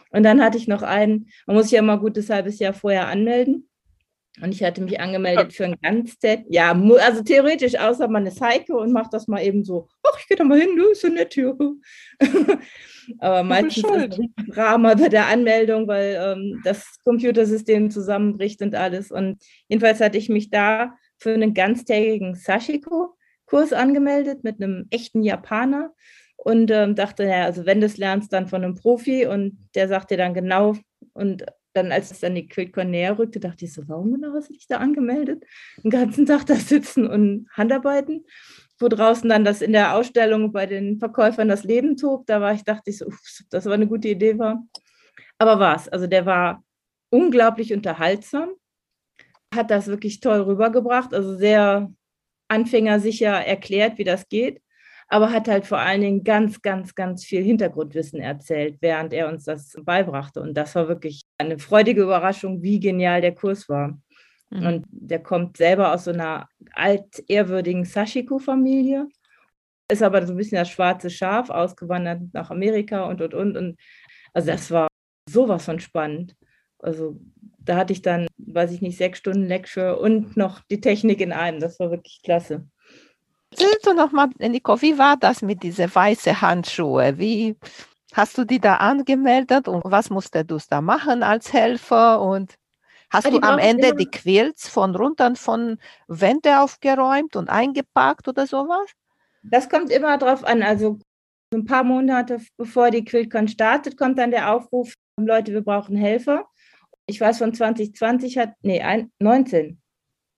Und dann hatte ich noch einen, man muss sich ja immer gutes halbes Jahr vorher anmelden. Und ich hatte mich angemeldet für ein Ganztät. Ja, also theoretisch, außer man ist Heike und macht das mal eben so, ach, ich gehe da mal hin, du, ist so nett hier. Aber meistens ist ein Drama bei der Anmeldung, weil ähm, das Computersystem zusammenbricht und alles. Und jedenfalls hatte ich mich da für einen ganztägigen Sashiko-Kurs angemeldet mit einem echten Japaner und ähm, dachte, ja, also wenn du es lernst, dann von einem Profi und der sagt dir dann genau und dann, als es dann die QuiltCon näher rückte, dachte ich so, warum genau hast du dich da angemeldet? Den ganzen Tag da sitzen und Handarbeiten, wo draußen dann das in der Ausstellung bei den Verkäufern das Leben tobt. Da war ich, dachte ich so, uff, das war eine gute Idee war. Aber war es. Also der war unglaublich unterhaltsam, hat das wirklich toll rübergebracht, also sehr anfängersicher erklärt, wie das geht aber hat halt vor allen Dingen ganz, ganz, ganz viel Hintergrundwissen erzählt, während er uns das beibrachte. Und das war wirklich eine freudige Überraschung, wie genial der Kurs war. Mhm. Und der kommt selber aus so einer altehrwürdigen Sashiko-Familie, ist aber so ein bisschen das schwarze Schaf, ausgewandert nach Amerika und, und, und. und also das war sowas von spannend. Also da hatte ich dann, weiß ich nicht, sechs Stunden Lecture und noch die Technik in einem. Das war wirklich klasse. Erzählst du noch mal, Nico, wie war das mit diesen weißen Handschuhe? Wie hast du die da angemeldet und was musstest du da machen als Helfer? Und hast ja, du am Ende die Quilts von runter von Wände aufgeräumt und eingepackt oder sowas? Das kommt immer drauf an. Also ein paar Monate bevor die QuiltCon startet, kommt dann der Aufruf, Leute, wir brauchen Helfer. Ich weiß von 2020 hat, nee, ein, 19,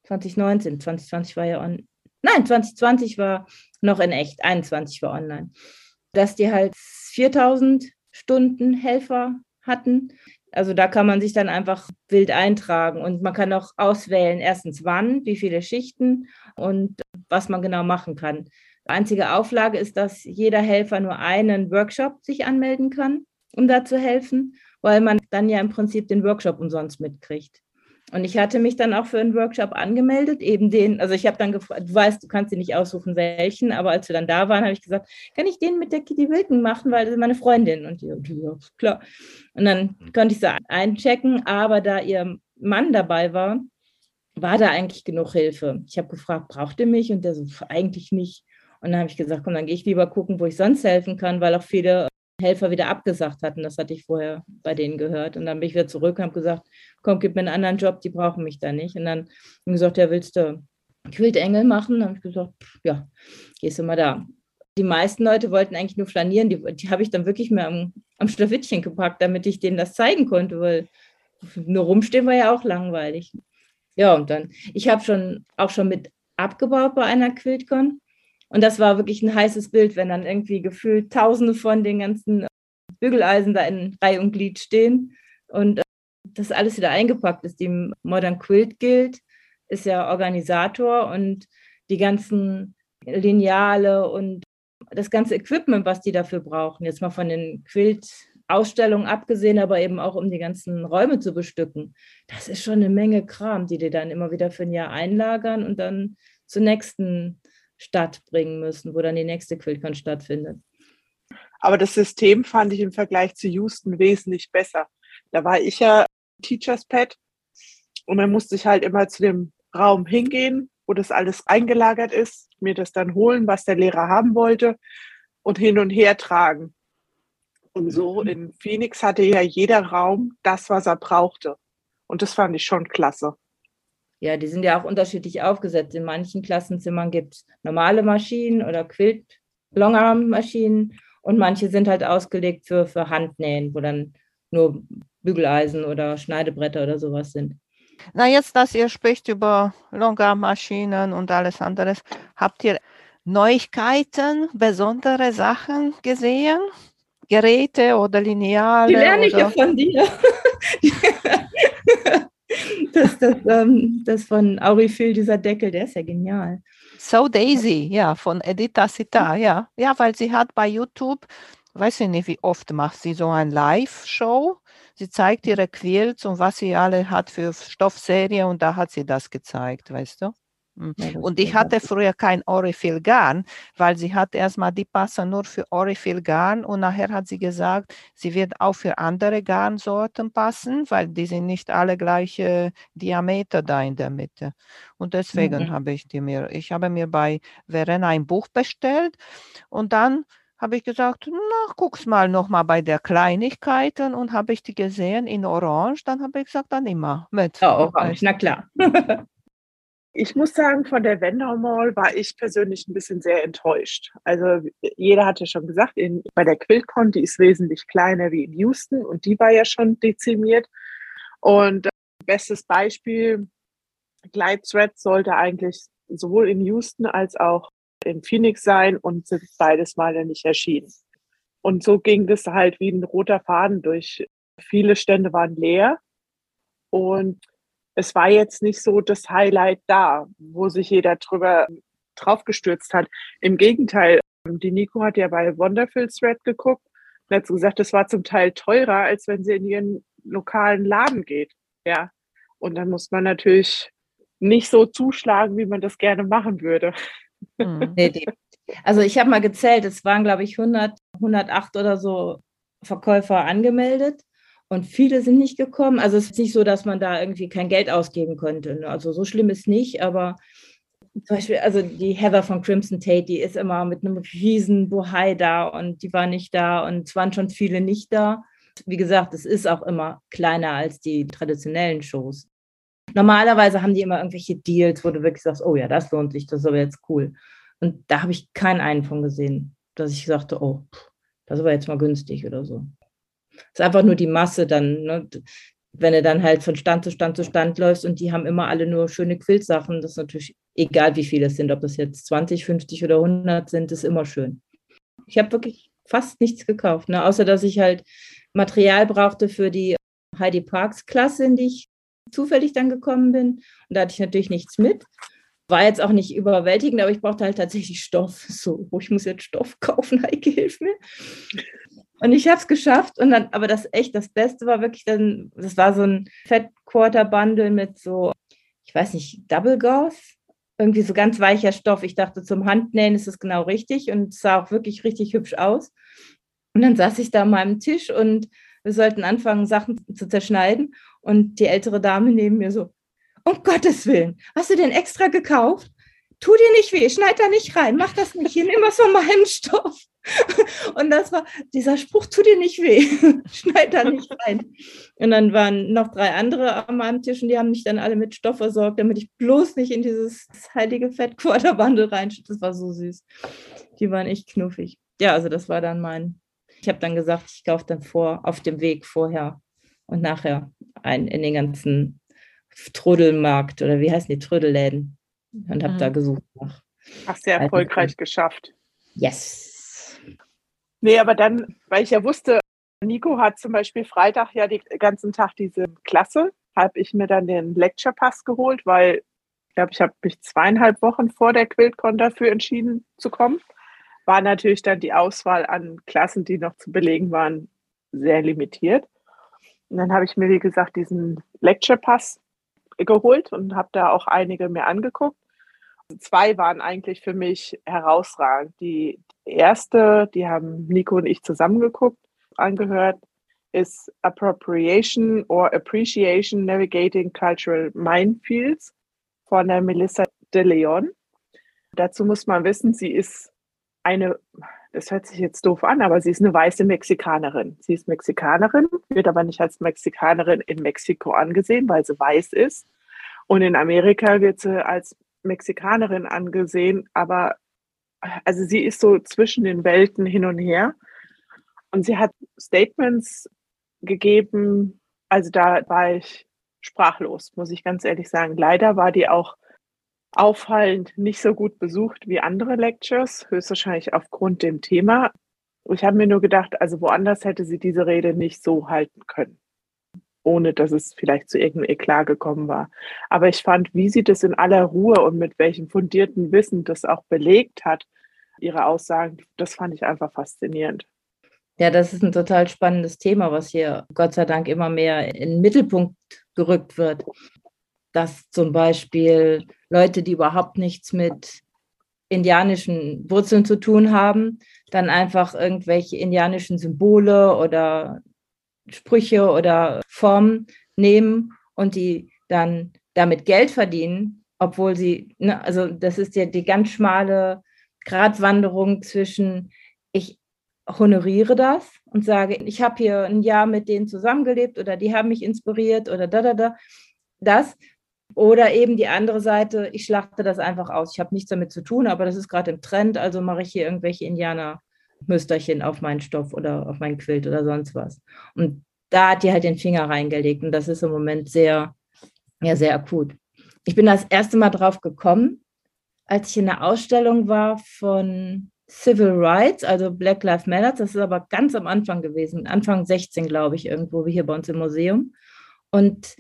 2019, 2020 war ja on, Nein, 2020 war noch in echt, 21 war online. Dass die halt 4000 Stunden Helfer hatten. Also da kann man sich dann einfach wild eintragen und man kann auch auswählen, erstens wann, wie viele Schichten und was man genau machen kann. Einzige Auflage ist, dass jeder Helfer nur einen Workshop sich anmelden kann, um da zu helfen, weil man dann ja im Prinzip den Workshop umsonst mitkriegt. Und ich hatte mich dann auch für einen Workshop angemeldet, eben den, also ich habe dann gefragt, du weißt, du kannst dir nicht aussuchen, welchen, aber als wir dann da waren, habe ich gesagt, kann ich den mit der Kitty Wilken machen, weil das ist meine Freundin. Und die, ja, klar. Und dann konnte ich sie einchecken, aber da ihr Mann dabei war, war da eigentlich genug Hilfe. Ich habe gefragt, braucht ihr mich? Und der so, eigentlich nicht. Und dann habe ich gesagt, komm, dann gehe ich lieber gucken, wo ich sonst helfen kann, weil auch viele Helfer wieder abgesagt hatten. Das hatte ich vorher bei denen gehört. Und dann bin ich wieder zurück und habe gesagt, komm, gib mir einen anderen Job, die brauchen mich da nicht. Und dann haben ich gesagt, ja, willst du Quiltengel machen? Dann habe ich gesagt, ja, gehst du mal da. Die meisten Leute wollten eigentlich nur flanieren, die, die habe ich dann wirklich mehr am, am Schlawittchen gepackt, damit ich denen das zeigen konnte, weil nur rumstehen war ja auch langweilig. Ja, und dann, ich habe schon auch schon mit abgebaut bei einer Quiltcon. Und das war wirklich ein heißes Bild, wenn dann irgendwie gefühlt tausende von den ganzen Bügeleisen da in Reihe und Glied stehen und äh, das alles wieder eingepackt ist. Die Modern Quilt Guild ist ja Organisator und die ganzen Lineale und das ganze Equipment, was die dafür brauchen, jetzt mal von den Quilt-Ausstellungen abgesehen, aber eben auch um die ganzen Räume zu bestücken, das ist schon eine Menge Kram, die die dann immer wieder für ein Jahr einlagern und dann zur nächsten Stadt bringen müssen, wo dann die nächste QuiltCon stattfindet. Aber das System fand ich im Vergleich zu Houston wesentlich besser. Da war ich ja Teachers Pad und dann musste ich halt immer zu dem Raum hingehen, wo das alles eingelagert ist, mir das dann holen, was der Lehrer haben wollte und hin und her tragen. Und so mhm. in Phoenix hatte ja jeder Raum das, was er brauchte. Und das fand ich schon klasse. Ja, die sind ja auch unterschiedlich aufgesetzt. In manchen Klassenzimmern gibt es normale Maschinen oder Quilt, Longarm-Maschinen und manche sind halt ausgelegt für, für Handnähen, wo dann nur Bügeleisen oder Schneidebretter oder sowas sind. Na, jetzt, dass ihr spricht über Longarm-Maschinen und alles anderes, habt ihr Neuigkeiten, besondere Sachen gesehen? Geräte oder Lineale? Die lerne ich ja von dir. das, das, ähm, das von Aurifil, dieser Deckel, der ist ja genial. So Daisy, ja, von Edita Sita, ja. Ja, weil sie hat bei YouTube, weiß ich nicht, wie oft macht sie so ein Live-Show. Sie zeigt ihre Quilts und was sie alle hat für Stoffserie und da hat sie das gezeigt, weißt du? Hm. Und ich hatte früher kein Orifil Garn, weil sie hat erstmal die passen nur für Orifil Garn und nachher hat sie gesagt, sie wird auch für andere Garnsorten passen, weil die sind nicht alle gleiche Diameter da in der Mitte. Und deswegen mhm. habe ich die mir, ich habe mir bei Verena ein Buch bestellt und dann habe ich gesagt, na, guck's mal nochmal bei der Kleinigkeiten und habe ich die gesehen in Orange, dann habe ich gesagt, dann immer mit. Ja, Orange, na klar. Ich muss sagen, von der Vendor Mall war ich persönlich ein bisschen sehr enttäuscht. Also jeder hatte schon gesagt, in, bei der QuiltCon, die ist wesentlich kleiner wie in Houston und die war ja schon dezimiert. Und äh, bestes Beispiel, Glide sollte eigentlich sowohl in Houston als auch in Phoenix sein und sind beides Mal nicht erschienen. Und so ging das halt wie ein roter Faden durch. Viele Stände waren leer und es war jetzt nicht so das Highlight da, wo sich jeder drüber draufgestürzt hat. Im Gegenteil, die Nico hat ja bei Wonderful Thread geguckt und hat gesagt, das war zum Teil teurer, als wenn sie in ihren lokalen Laden geht. Ja. Und dann muss man natürlich nicht so zuschlagen, wie man das gerne machen würde. Hm. Also ich habe mal gezählt, es waren, glaube ich, 100, 108 oder so Verkäufer angemeldet. Und viele sind nicht gekommen. Also es ist nicht so, dass man da irgendwie kein Geld ausgeben könnte. Ne? Also so schlimm ist nicht, aber zum Beispiel, also die Heather von Crimson Tate, die ist immer mit einem riesen Bohai da und die war nicht da und es waren schon viele nicht da. Wie gesagt, es ist auch immer kleiner als die traditionellen Shows. Normalerweise haben die immer irgendwelche Deals, wo du wirklich sagst, oh ja, das lohnt sich, das ist aber jetzt cool. Und da habe ich keinen einen von gesehen, dass ich sagte, oh, das ist aber jetzt mal günstig oder so. Ist einfach nur die Masse dann, ne? wenn du dann halt von Stand zu Stand zu Stand läufst und die haben immer alle nur schöne Quiltsachen, das ist natürlich egal, wie viele es sind, ob das jetzt 20, 50 oder 100 sind, ist immer schön. Ich habe wirklich fast nichts gekauft, ne? außer dass ich halt Material brauchte für die Heidi Parks Klasse, in die ich zufällig dann gekommen bin. Und da hatte ich natürlich nichts mit. War jetzt auch nicht überwältigend, aber ich brauchte halt tatsächlich Stoff. So, oh, ich muss jetzt Stoff kaufen, Heike, hilf mir. Und ich habe es geschafft. Und dann, aber das echt, das Beste war wirklich dann, das war so ein Fat Quarter Bundle mit so, ich weiß nicht, Double Gauze. Irgendwie so ganz weicher Stoff. Ich dachte, zum Handnähen ist es genau richtig und sah auch wirklich richtig hübsch aus. Und dann saß ich da an meinem Tisch und wir sollten anfangen, Sachen zu zerschneiden. Und die ältere Dame neben mir so, um Gottes Willen, hast du den extra gekauft? Tu dir nicht weh, schneid da nicht rein, mach das nicht, hier nimm was von meinem Stoff. Und das war dieser Spruch, tu dir nicht weh, schneid da nicht rein. Und dann waren noch drei andere an meinem Tisch und die haben mich dann alle mit Stoff versorgt, damit ich bloß nicht in dieses heilige Fettquarterbandel reinschütte. Das war so süß. Die waren echt knuffig. Ja, also das war dann mein. Ich habe dann gesagt, ich kaufe dann vor, auf dem Weg vorher und nachher ein, in den ganzen Trödelmarkt oder wie heißen die Trödelläden und habe mhm. da gesucht nach. Hast sehr erfolgreich geschafft. Yes. Nee, aber dann, weil ich ja wusste, Nico hat zum Beispiel Freitag ja den ganzen Tag diese Klasse, habe ich mir dann den Lecture Pass geholt, weil ich glaube, ich habe mich zweieinhalb Wochen vor der QuiltCon dafür entschieden zu kommen. War natürlich dann die Auswahl an Klassen, die noch zu belegen waren, sehr limitiert. Und dann habe ich mir, wie gesagt, diesen Lecture Pass geholt und habe da auch einige mir angeguckt. Zwei waren eigentlich für mich herausragend. Die erste, die haben Nico und ich zusammengeguckt, angehört, ist Appropriation or Appreciation Navigating Cultural Minefields von der Melissa de Leon. Dazu muss man wissen, sie ist eine, das hört sich jetzt doof an, aber sie ist eine weiße Mexikanerin. Sie ist Mexikanerin, wird aber nicht als Mexikanerin in Mexiko angesehen, weil sie weiß ist. Und in Amerika wird sie als Mexikanerin angesehen, aber also sie ist so zwischen den Welten hin und her. Und sie hat Statements gegeben, also da war ich sprachlos, muss ich ganz ehrlich sagen. Leider war die auch auffallend nicht so gut besucht wie andere Lectures, höchstwahrscheinlich aufgrund dem Thema. Ich habe mir nur gedacht, also woanders hätte sie diese Rede nicht so halten können, ohne dass es vielleicht zu irgendeinem Eklat gekommen war. Aber ich fand, wie sie das in aller Ruhe und mit welchem fundierten Wissen das auch belegt hat, ihre Aussagen, das fand ich einfach faszinierend. Ja, das ist ein total spannendes Thema, was hier Gott sei Dank immer mehr in den Mittelpunkt gerückt wird. Dass zum Beispiel Leute, die überhaupt nichts mit indianischen Wurzeln zu tun haben, dann einfach irgendwelche indianischen Symbole oder Sprüche oder Formen nehmen und die dann damit Geld verdienen, obwohl sie, ne, also das ist ja die ganz schmale Gratwanderung zwischen, ich honoriere das und sage, ich habe hier ein Jahr mit denen zusammengelebt oder die haben mich inspiriert oder da, da, da, das. Oder eben die andere Seite, ich schlachte das einfach aus. Ich habe nichts damit zu tun, aber das ist gerade im Trend, also mache ich hier irgendwelche Indianer-Müsterchen auf meinen Stoff oder auf meinen Quilt oder sonst was. Und da hat die halt den Finger reingelegt und das ist im Moment sehr, ja, sehr akut. Ich bin das erste Mal drauf gekommen, als ich in der Ausstellung war von Civil Rights, also Black Lives Matter. Das ist aber ganz am Anfang gewesen, Anfang 16, glaube ich, irgendwo wie hier bei uns im Museum. Und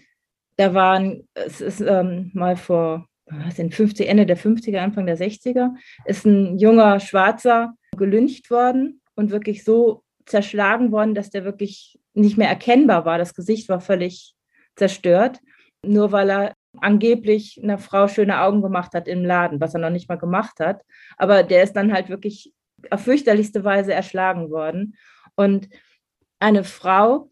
da waren, es ist ähm, mal vor, was sind 50, Ende der 50er, Anfang der 60er, ist ein junger Schwarzer gelyncht worden und wirklich so zerschlagen worden, dass der wirklich nicht mehr erkennbar war. Das Gesicht war völlig zerstört, nur weil er angeblich einer Frau schöne Augen gemacht hat im Laden, was er noch nicht mal gemacht hat. Aber der ist dann halt wirklich auf fürchterlichste Weise erschlagen worden. Und eine Frau,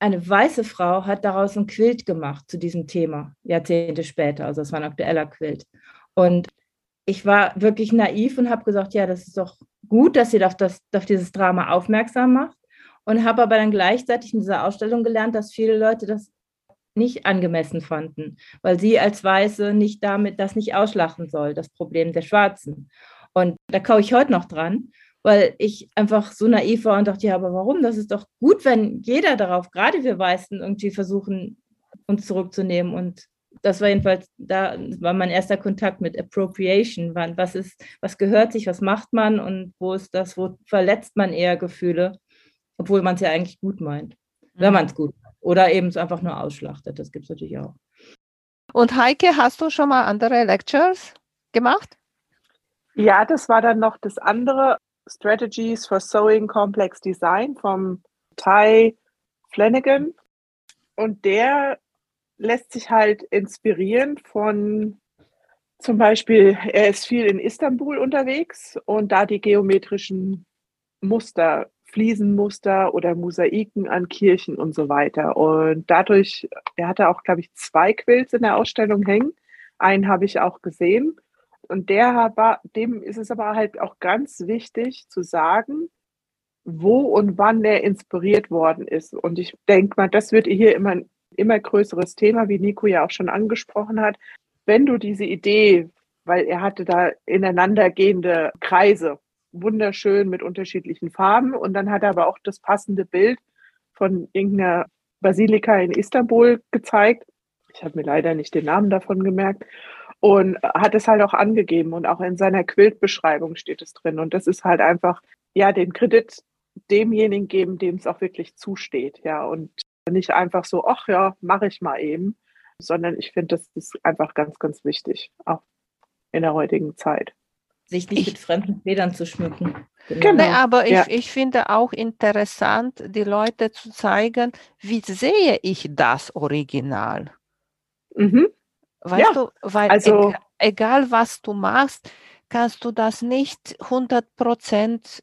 eine weiße Frau, hat daraus ein Quilt gemacht zu diesem Thema, Jahrzehnte später. Also es war ein aktueller Quilt. Und ich war wirklich naiv und habe gesagt, ja, das ist doch gut, dass sie auf, das, auf dieses Drama aufmerksam macht. Und habe aber dann gleichzeitig in dieser Ausstellung gelernt, dass viele Leute das nicht angemessen fanden, weil sie als Weiße nicht damit das nicht ausschlachten soll, das Problem der Schwarzen. Und da kaue ich heute noch dran, weil ich einfach so naiv war und dachte, ja, aber warum? Das ist doch gut, wenn jeder darauf, gerade wir Weißen, irgendwie versuchen, uns zurückzunehmen. Und das war jedenfalls, da war mein erster Kontakt mit Appropriation. Was ist, was gehört sich, was macht man und wo ist das, wo verletzt man eher Gefühle, obwohl man es ja eigentlich gut meint, wenn mhm. man es gut meint. Oder eben es einfach nur ausschlachtet. Das gibt es natürlich auch. Und Heike, hast du schon mal andere Lectures gemacht? Ja, das war dann noch das andere Strategies for Sewing Complex Design vom Ty Flanagan. Und der lässt sich halt inspirieren von zum Beispiel, er ist viel in Istanbul unterwegs und da die geometrischen Muster Fliesenmuster oder Mosaiken an Kirchen und so weiter. Und dadurch, er hatte auch, glaube ich, zwei Quills in der Ausstellung hängen. Einen habe ich auch gesehen. Und der dem ist es aber halt auch ganz wichtig zu sagen, wo und wann er inspiriert worden ist. Und ich denke mal, das wird hier immer immer größeres Thema, wie Nico ja auch schon angesprochen hat. Wenn du diese Idee, weil er hatte da ineinandergehende Kreise, wunderschön mit unterschiedlichen Farben. Und dann hat er aber auch das passende Bild von irgendeiner Basilika in Istanbul gezeigt. Ich habe mir leider nicht den Namen davon gemerkt, und hat es halt auch angegeben und auch in seiner Quiltbeschreibung steht es drin. Und das ist halt einfach, ja, den Kredit demjenigen geben, dem es auch wirklich zusteht, ja, und nicht einfach so, ach ja, mache ich mal eben, sondern ich finde, das ist einfach ganz, ganz wichtig, auch in der heutigen Zeit. Sich nicht ich, mit fremden Federn zu schmücken. Genau. genau. Nee, aber ich, ja. ich finde auch interessant, die Leute zu zeigen, wie sehe ich das Original. Mhm. Weißt ja. du, weil also, egal, egal was du machst, kannst du das nicht 100%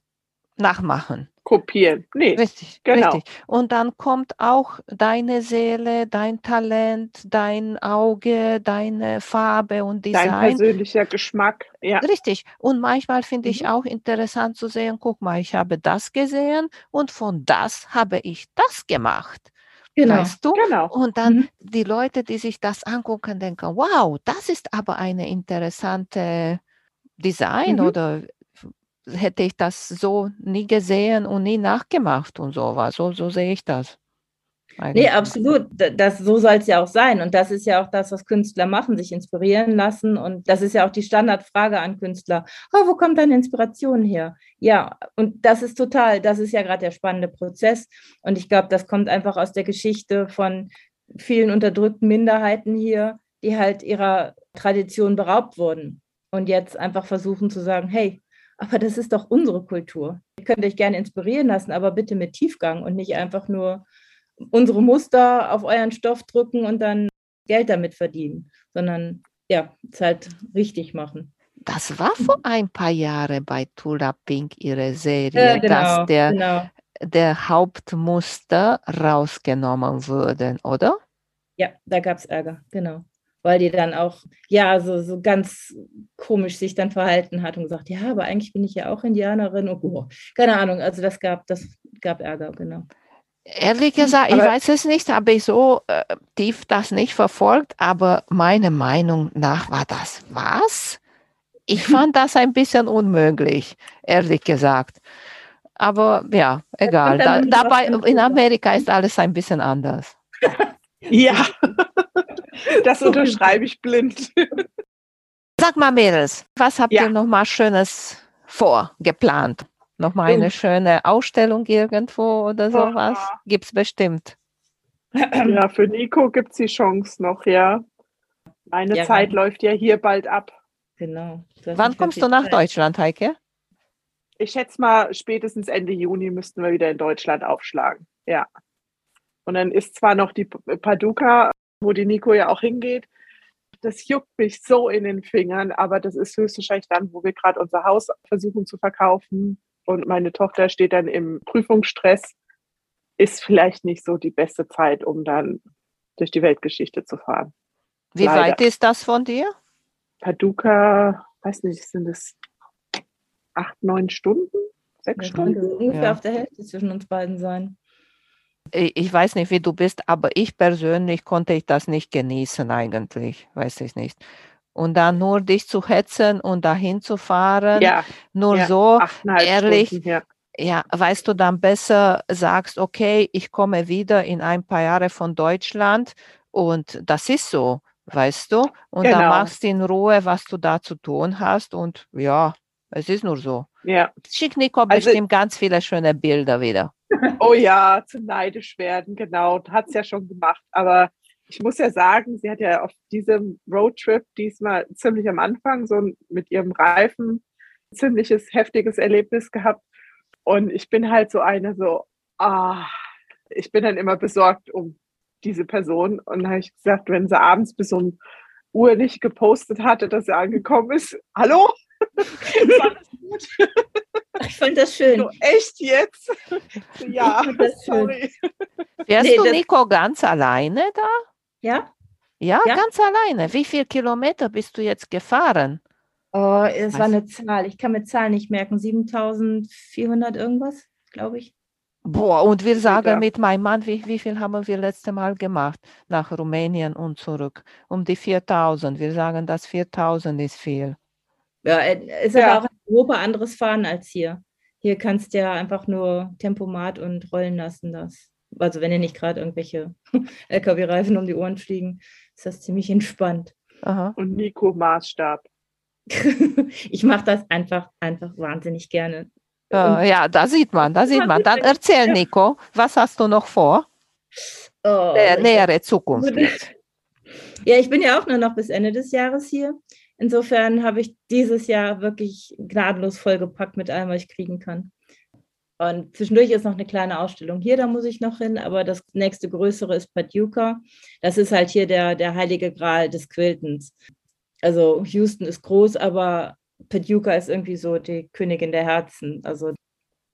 nachmachen kopieren. Nee, richtig, genau. richtig. Und dann kommt auch deine Seele, dein Talent, dein Auge, deine Farbe und Design. Dein persönlicher Geschmack, ja. Richtig. Und manchmal finde ich mhm. auch interessant zu sehen, guck mal, ich habe das gesehen und von das habe ich das gemacht. Genau. Weißt du? Genau. Und dann mhm. die Leute, die sich das angucken, denken, wow, das ist aber eine interessante Design mhm. oder hätte ich das so nie gesehen und nie nachgemacht und sowas. So, so sehe ich das. Eigentlich. Nee, absolut. Das, so soll es ja auch sein. Und das ist ja auch das, was Künstler machen, sich inspirieren lassen. Und das ist ja auch die Standardfrage an Künstler. Oh, wo kommt deine Inspiration her? Ja, und das ist total, das ist ja gerade der spannende Prozess. Und ich glaube, das kommt einfach aus der Geschichte von vielen unterdrückten Minderheiten hier, die halt ihrer Tradition beraubt wurden. Und jetzt einfach versuchen zu sagen, hey, aber das ist doch unsere Kultur. Ihr könnt euch gerne inspirieren lassen, aber bitte mit Tiefgang und nicht einfach nur unsere Muster auf euren Stoff drücken und dann Geld damit verdienen, sondern ja, es halt richtig machen. Das war vor ein paar Jahren bei Tula Pink ihre Serie, ja, genau, dass der, genau. der Hauptmuster rausgenommen wurde, oder? Ja, da gab es Ärger, genau weil die dann auch, ja, so, so ganz komisch sich dann verhalten hat und gesagt, ja, aber eigentlich bin ich ja auch Indianerin. Oh, keine Ahnung, also das gab, das gab Ärger, genau. Ehrlich gesagt, aber ich weiß es nicht, habe ich so äh, tief das nicht verfolgt, aber meiner Meinung nach war das was? Ich fand das ein bisschen unmöglich, ehrlich gesagt. Aber ja, egal. Da, dabei in Amerika ist alles ein bisschen anders. ja. Das unterschreibe ich blind. Sag mal, Mädels, was habt ja. ihr noch mal Schönes vor, geplant? Noch mal eine schöne Ausstellung irgendwo oder sowas? Gibt es bestimmt. Ja, für Nico gibt es die Chance noch, ja. Meine ja, Zeit läuft ja hier bald ab. Genau. Wann kommst du nach Zeit. Deutschland, Heike? Ich schätze mal, spätestens Ende Juni müssten wir wieder in Deutschland aufschlagen. Ja. Und dann ist zwar noch die Paducah wo die Nico ja auch hingeht. Das juckt mich so in den Fingern, aber das ist höchstwahrscheinlich dann, wo wir gerade unser Haus versuchen zu verkaufen und meine Tochter steht dann im Prüfungsstress, ist vielleicht nicht so die beste Zeit, um dann durch die Weltgeschichte zu fahren. Wie Leider. weit ist das von dir? Paducah, weiß nicht, sind es acht, neun Stunden? Sechs Stunden? Ungefähr ja. auf der Hälfte zwischen uns beiden sein ich weiß nicht, wie du bist, aber ich persönlich konnte ich das nicht genießen eigentlich, weiß ich nicht. Und dann nur dich zu hetzen und dahin zu fahren, ja, nur ja, so, ehrlich, Stunden, ja. ja, weißt du, dann besser sagst, okay, ich komme wieder in ein paar Jahre von Deutschland und das ist so, weißt du, und genau. dann machst du in Ruhe, was du da zu tun hast und ja, es ist nur so. Ja. Schick Nico also, bestimmt ganz viele schöne Bilder wieder. Oh ja, zu neidisch werden, genau. Hat es ja schon gemacht. Aber ich muss ja sagen, sie hat ja auf diesem Roadtrip diesmal ziemlich am Anfang so mit ihrem Reifen ziemliches heftiges Erlebnis gehabt. Und ich bin halt so eine, so, ah, ich bin dann immer besorgt um diese Person. Und habe ich gesagt, wenn sie abends bis um Uhr nicht gepostet hatte, dass sie angekommen ist, hallo? gut? Ich fand das schön. So, echt jetzt? Ja, sorry. Wärst nee, du, Nico, ganz alleine da? Ja. ja. Ja, ganz alleine. Wie viele Kilometer bist du jetzt gefahren? Oh, es Was? war eine Zahl. Ich kann mir Zahlen nicht merken. 7400 irgendwas, glaube ich. Boah, und wir sagen ja. mit meinem Mann, wie, wie viel haben wir letzte Mal gemacht? Nach Rumänien und zurück. Um die 4000. Wir sagen, dass 4000 ist viel. Ja, äh, ist ja. aber auch in Europa anderes Fahren als hier. Hier kannst du ja einfach nur Tempomat und rollen lassen. Das. Also wenn dir nicht gerade irgendwelche LKW-Reifen um die Ohren fliegen. ist das ziemlich entspannt. Aha. Und Nico Maßstab. ich mache das einfach, einfach wahnsinnig gerne. Uh, ja, da sieht man, da sieht man. Dann erzähl, Nico, was hast du noch vor? Oh, Der nähere Zukunft. Ja, ich bin ja auch nur noch bis Ende des Jahres hier. Insofern habe ich dieses Jahr wirklich gnadenlos vollgepackt mit allem, was ich kriegen kann. Und zwischendurch ist noch eine kleine Ausstellung hier, da muss ich noch hin, aber das nächste größere ist Paducah. Das ist halt hier der, der heilige Gral des Quiltens. Also Houston ist groß, aber Paducah ist irgendwie so die Königin der Herzen. Also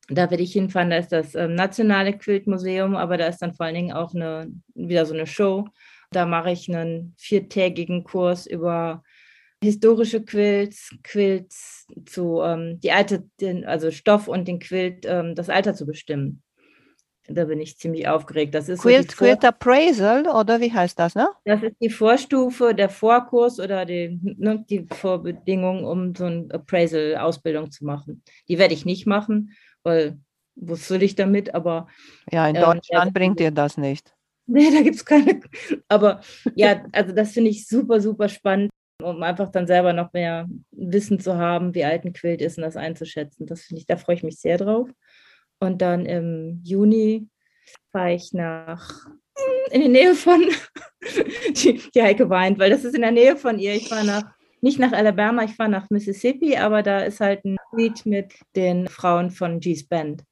da werde ich hinfahren, da ist das ähm, Nationale Quiltmuseum, aber da ist dann vor allen Dingen auch eine, wieder so eine Show. Da mache ich einen viertägigen Kurs über historische Quilts, Quilts zu ähm, die alte, den, also Stoff und den Quilt, ähm, das Alter zu bestimmen. Da bin ich ziemlich aufgeregt. Das ist Quilt, so Quilt Appraisal oder wie heißt das, ne? Das ist die Vorstufe, der Vorkurs oder die, ne, die Vorbedingung, um so eine Appraisal-Ausbildung zu machen. Die werde ich nicht machen, weil was soll ich damit? Aber ja, in ähm, Deutschland ähm, bringt dir das nicht. Nee, da gibt es keine. Aber ja, also das finde ich super, super spannend um einfach dann selber noch mehr Wissen zu haben, wie alt ein Quilt ist und das einzuschätzen. Das finde ich, da freue ich mich sehr drauf. Und dann im Juni fahre ich nach in die Nähe von die, die Heike weint, weil das ist in der Nähe von ihr. Ich fahre nach nicht nach Alabama, ich fahre nach Mississippi, aber da ist halt ein Lied mit den Frauen von G's Band.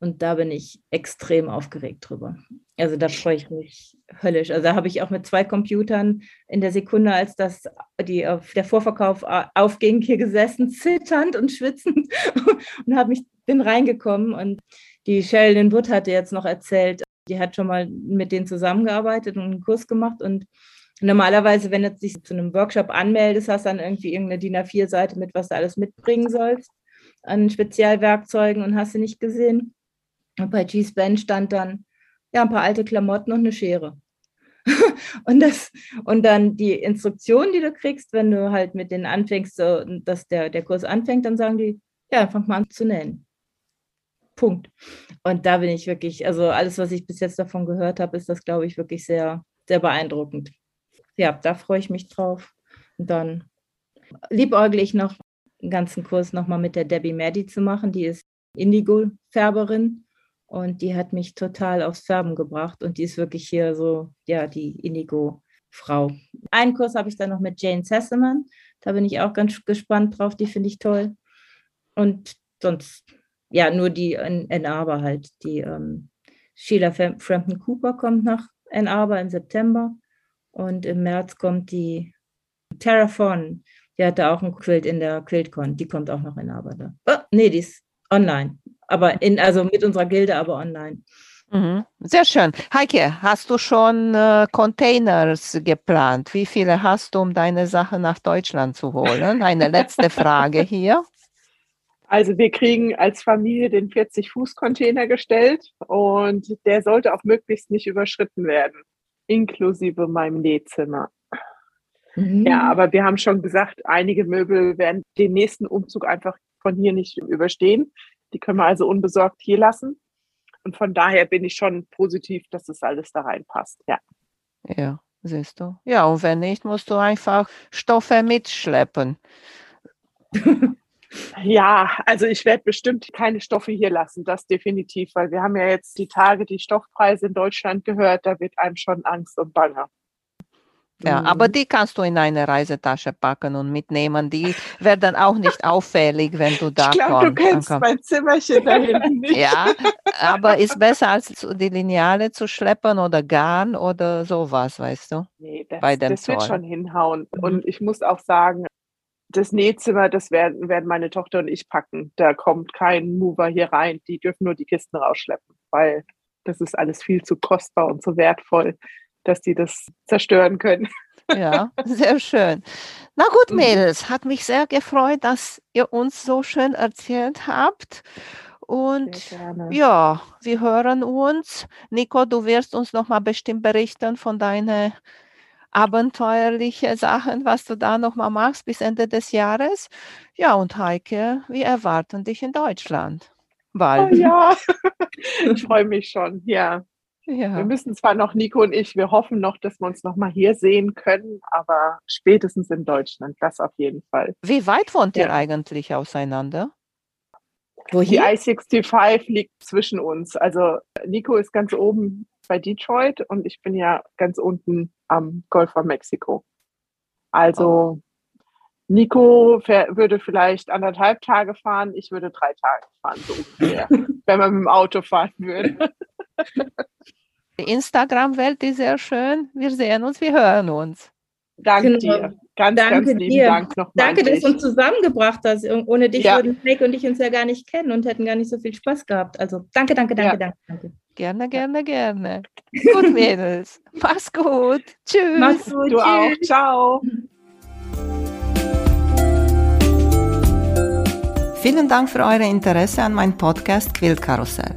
Und da bin ich extrem aufgeregt drüber. Also da freue ich mich höllisch. Also da habe ich auch mit zwei Computern in der Sekunde, als das die, der Vorverkauf aufging, hier gesessen, zitternd und schwitzend und habe mich bin reingekommen. Und die Sheldon Wood hatte jetzt noch erzählt, die hat schon mal mit denen zusammengearbeitet und einen Kurs gemacht. Und normalerweise, wenn du dich zu einem Workshop anmeldest, hast dann irgendwie irgendeine DIN A4-Seite mit, was du alles mitbringen sollst an Spezialwerkzeugen und hast du nicht gesehen. Und bei G-Span stand dann, ja, ein paar alte Klamotten und eine Schere. und, das, und dann die Instruktion, die du kriegst, wenn du halt mit denen anfängst, so, dass der, der Kurs anfängt, dann sagen die, ja, fang mal an zu nähen. Punkt. Und da bin ich wirklich, also alles, was ich bis jetzt davon gehört habe, ist das, glaube ich, wirklich sehr, sehr beeindruckend. Ja, da freue ich mich drauf. Und dann liebäugle ich noch einen ganzen Kurs nochmal mit der Debbie Maddy zu machen. Die ist Indigo-Färberin und die hat mich total aufs Färben gebracht. Und die ist wirklich hier so, ja, die Indigo-Frau. Einen Kurs habe ich dann noch mit Jane Sesseman. Da bin ich auch ganz gespannt drauf. Die finde ich toll. Und sonst, ja, nur die in Ann Arbor halt. Die ähm, Sheila Frampton Cooper kommt nach Ann Arbor im September. Und im März kommt die Tara Fawn. Die hatte auch ein Quilt in der QuiltCon. Die kommt auch noch in Arbor da. Oh, nee, die ist online aber in, also mit unserer Gilde, aber online. Mhm. Sehr schön. Heike, hast du schon äh, Containers geplant? Wie viele hast du, um deine Sachen nach Deutschland zu holen? Eine letzte Frage hier. Also wir kriegen als Familie den 40-Fuß-Container gestellt und der sollte auch möglichst nicht überschritten werden, inklusive meinem Nähzimmer. Mhm. Ja, aber wir haben schon gesagt, einige Möbel werden den nächsten Umzug einfach von hier nicht überstehen. Die können wir also unbesorgt hier lassen. Und von daher bin ich schon positiv, dass das alles da reinpasst. Ja. Ja, siehst du. Ja, und wenn nicht, musst du einfach Stoffe mitschleppen. Ja, also ich werde bestimmt keine Stoffe hier lassen, das definitiv, weil wir haben ja jetzt die Tage die Stoffpreise in Deutschland gehört, da wird einem schon Angst und Bange. Ja, mhm. aber die kannst du in eine Reisetasche packen und mitnehmen. Die werden auch nicht auffällig, wenn du da ich glaub, kommst. Du kennst mein Zimmerchen da hinten nicht. Ja, aber ist besser als die Lineale zu schleppen oder Garn oder sowas, weißt du? Nee, das, Bei dem das wird schon hinhauen. Mhm. Und ich muss auch sagen, das Nähzimmer, das werden, werden meine Tochter und ich packen. Da kommt kein Mover hier rein. Die dürfen nur die Kisten rausschleppen, weil das ist alles viel zu kostbar und zu wertvoll dass die das zerstören können. Ja, sehr schön. Na gut, mhm. Mädels, hat mich sehr gefreut, dass ihr uns so schön erzählt habt. Und ja, wir hören uns. Nico, du wirst uns nochmal bestimmt berichten von deinen abenteuerlichen Sachen, was du da nochmal machst bis Ende des Jahres. Ja, und Heike, wir erwarten dich in Deutschland. Bald. Oh ja, ich freue mich schon, ja. Ja. Wir müssen zwar noch, Nico und ich, wir hoffen noch, dass wir uns noch mal hier sehen können, aber spätestens in Deutschland, das auf jeden Fall. Wie weit wohnt ja. ihr eigentlich auseinander? Wohin? Die I-65 liegt zwischen uns. Also Nico ist ganz oben bei Detroit und ich bin ja ganz unten am Golf von Mexiko. Also oh. Nico würde vielleicht anderthalb Tage fahren, ich würde drei Tage fahren, so ungefähr, wenn man mit dem Auto fahren würde. Die Instagram-Welt ist sehr schön. Wir sehen uns, wir hören uns. Danke genau. dir. Ganz, Danke ganz lieben dir. Dank nochmal. Danke, dass du uns zusammengebracht hast. Ohne dich ja. würden Nick und ich uns ja gar nicht kennen und hätten gar nicht so viel Spaß gehabt. Also danke, danke, danke, ja. danke, danke. Gerne, gerne, gerne. Gut, Mädels. Mach's gut. Tschüss. Mach's gut. Du Tschüss. auch. Ciao. Vielen Dank für euer Interesse an meinem Podcast Quillkarussell.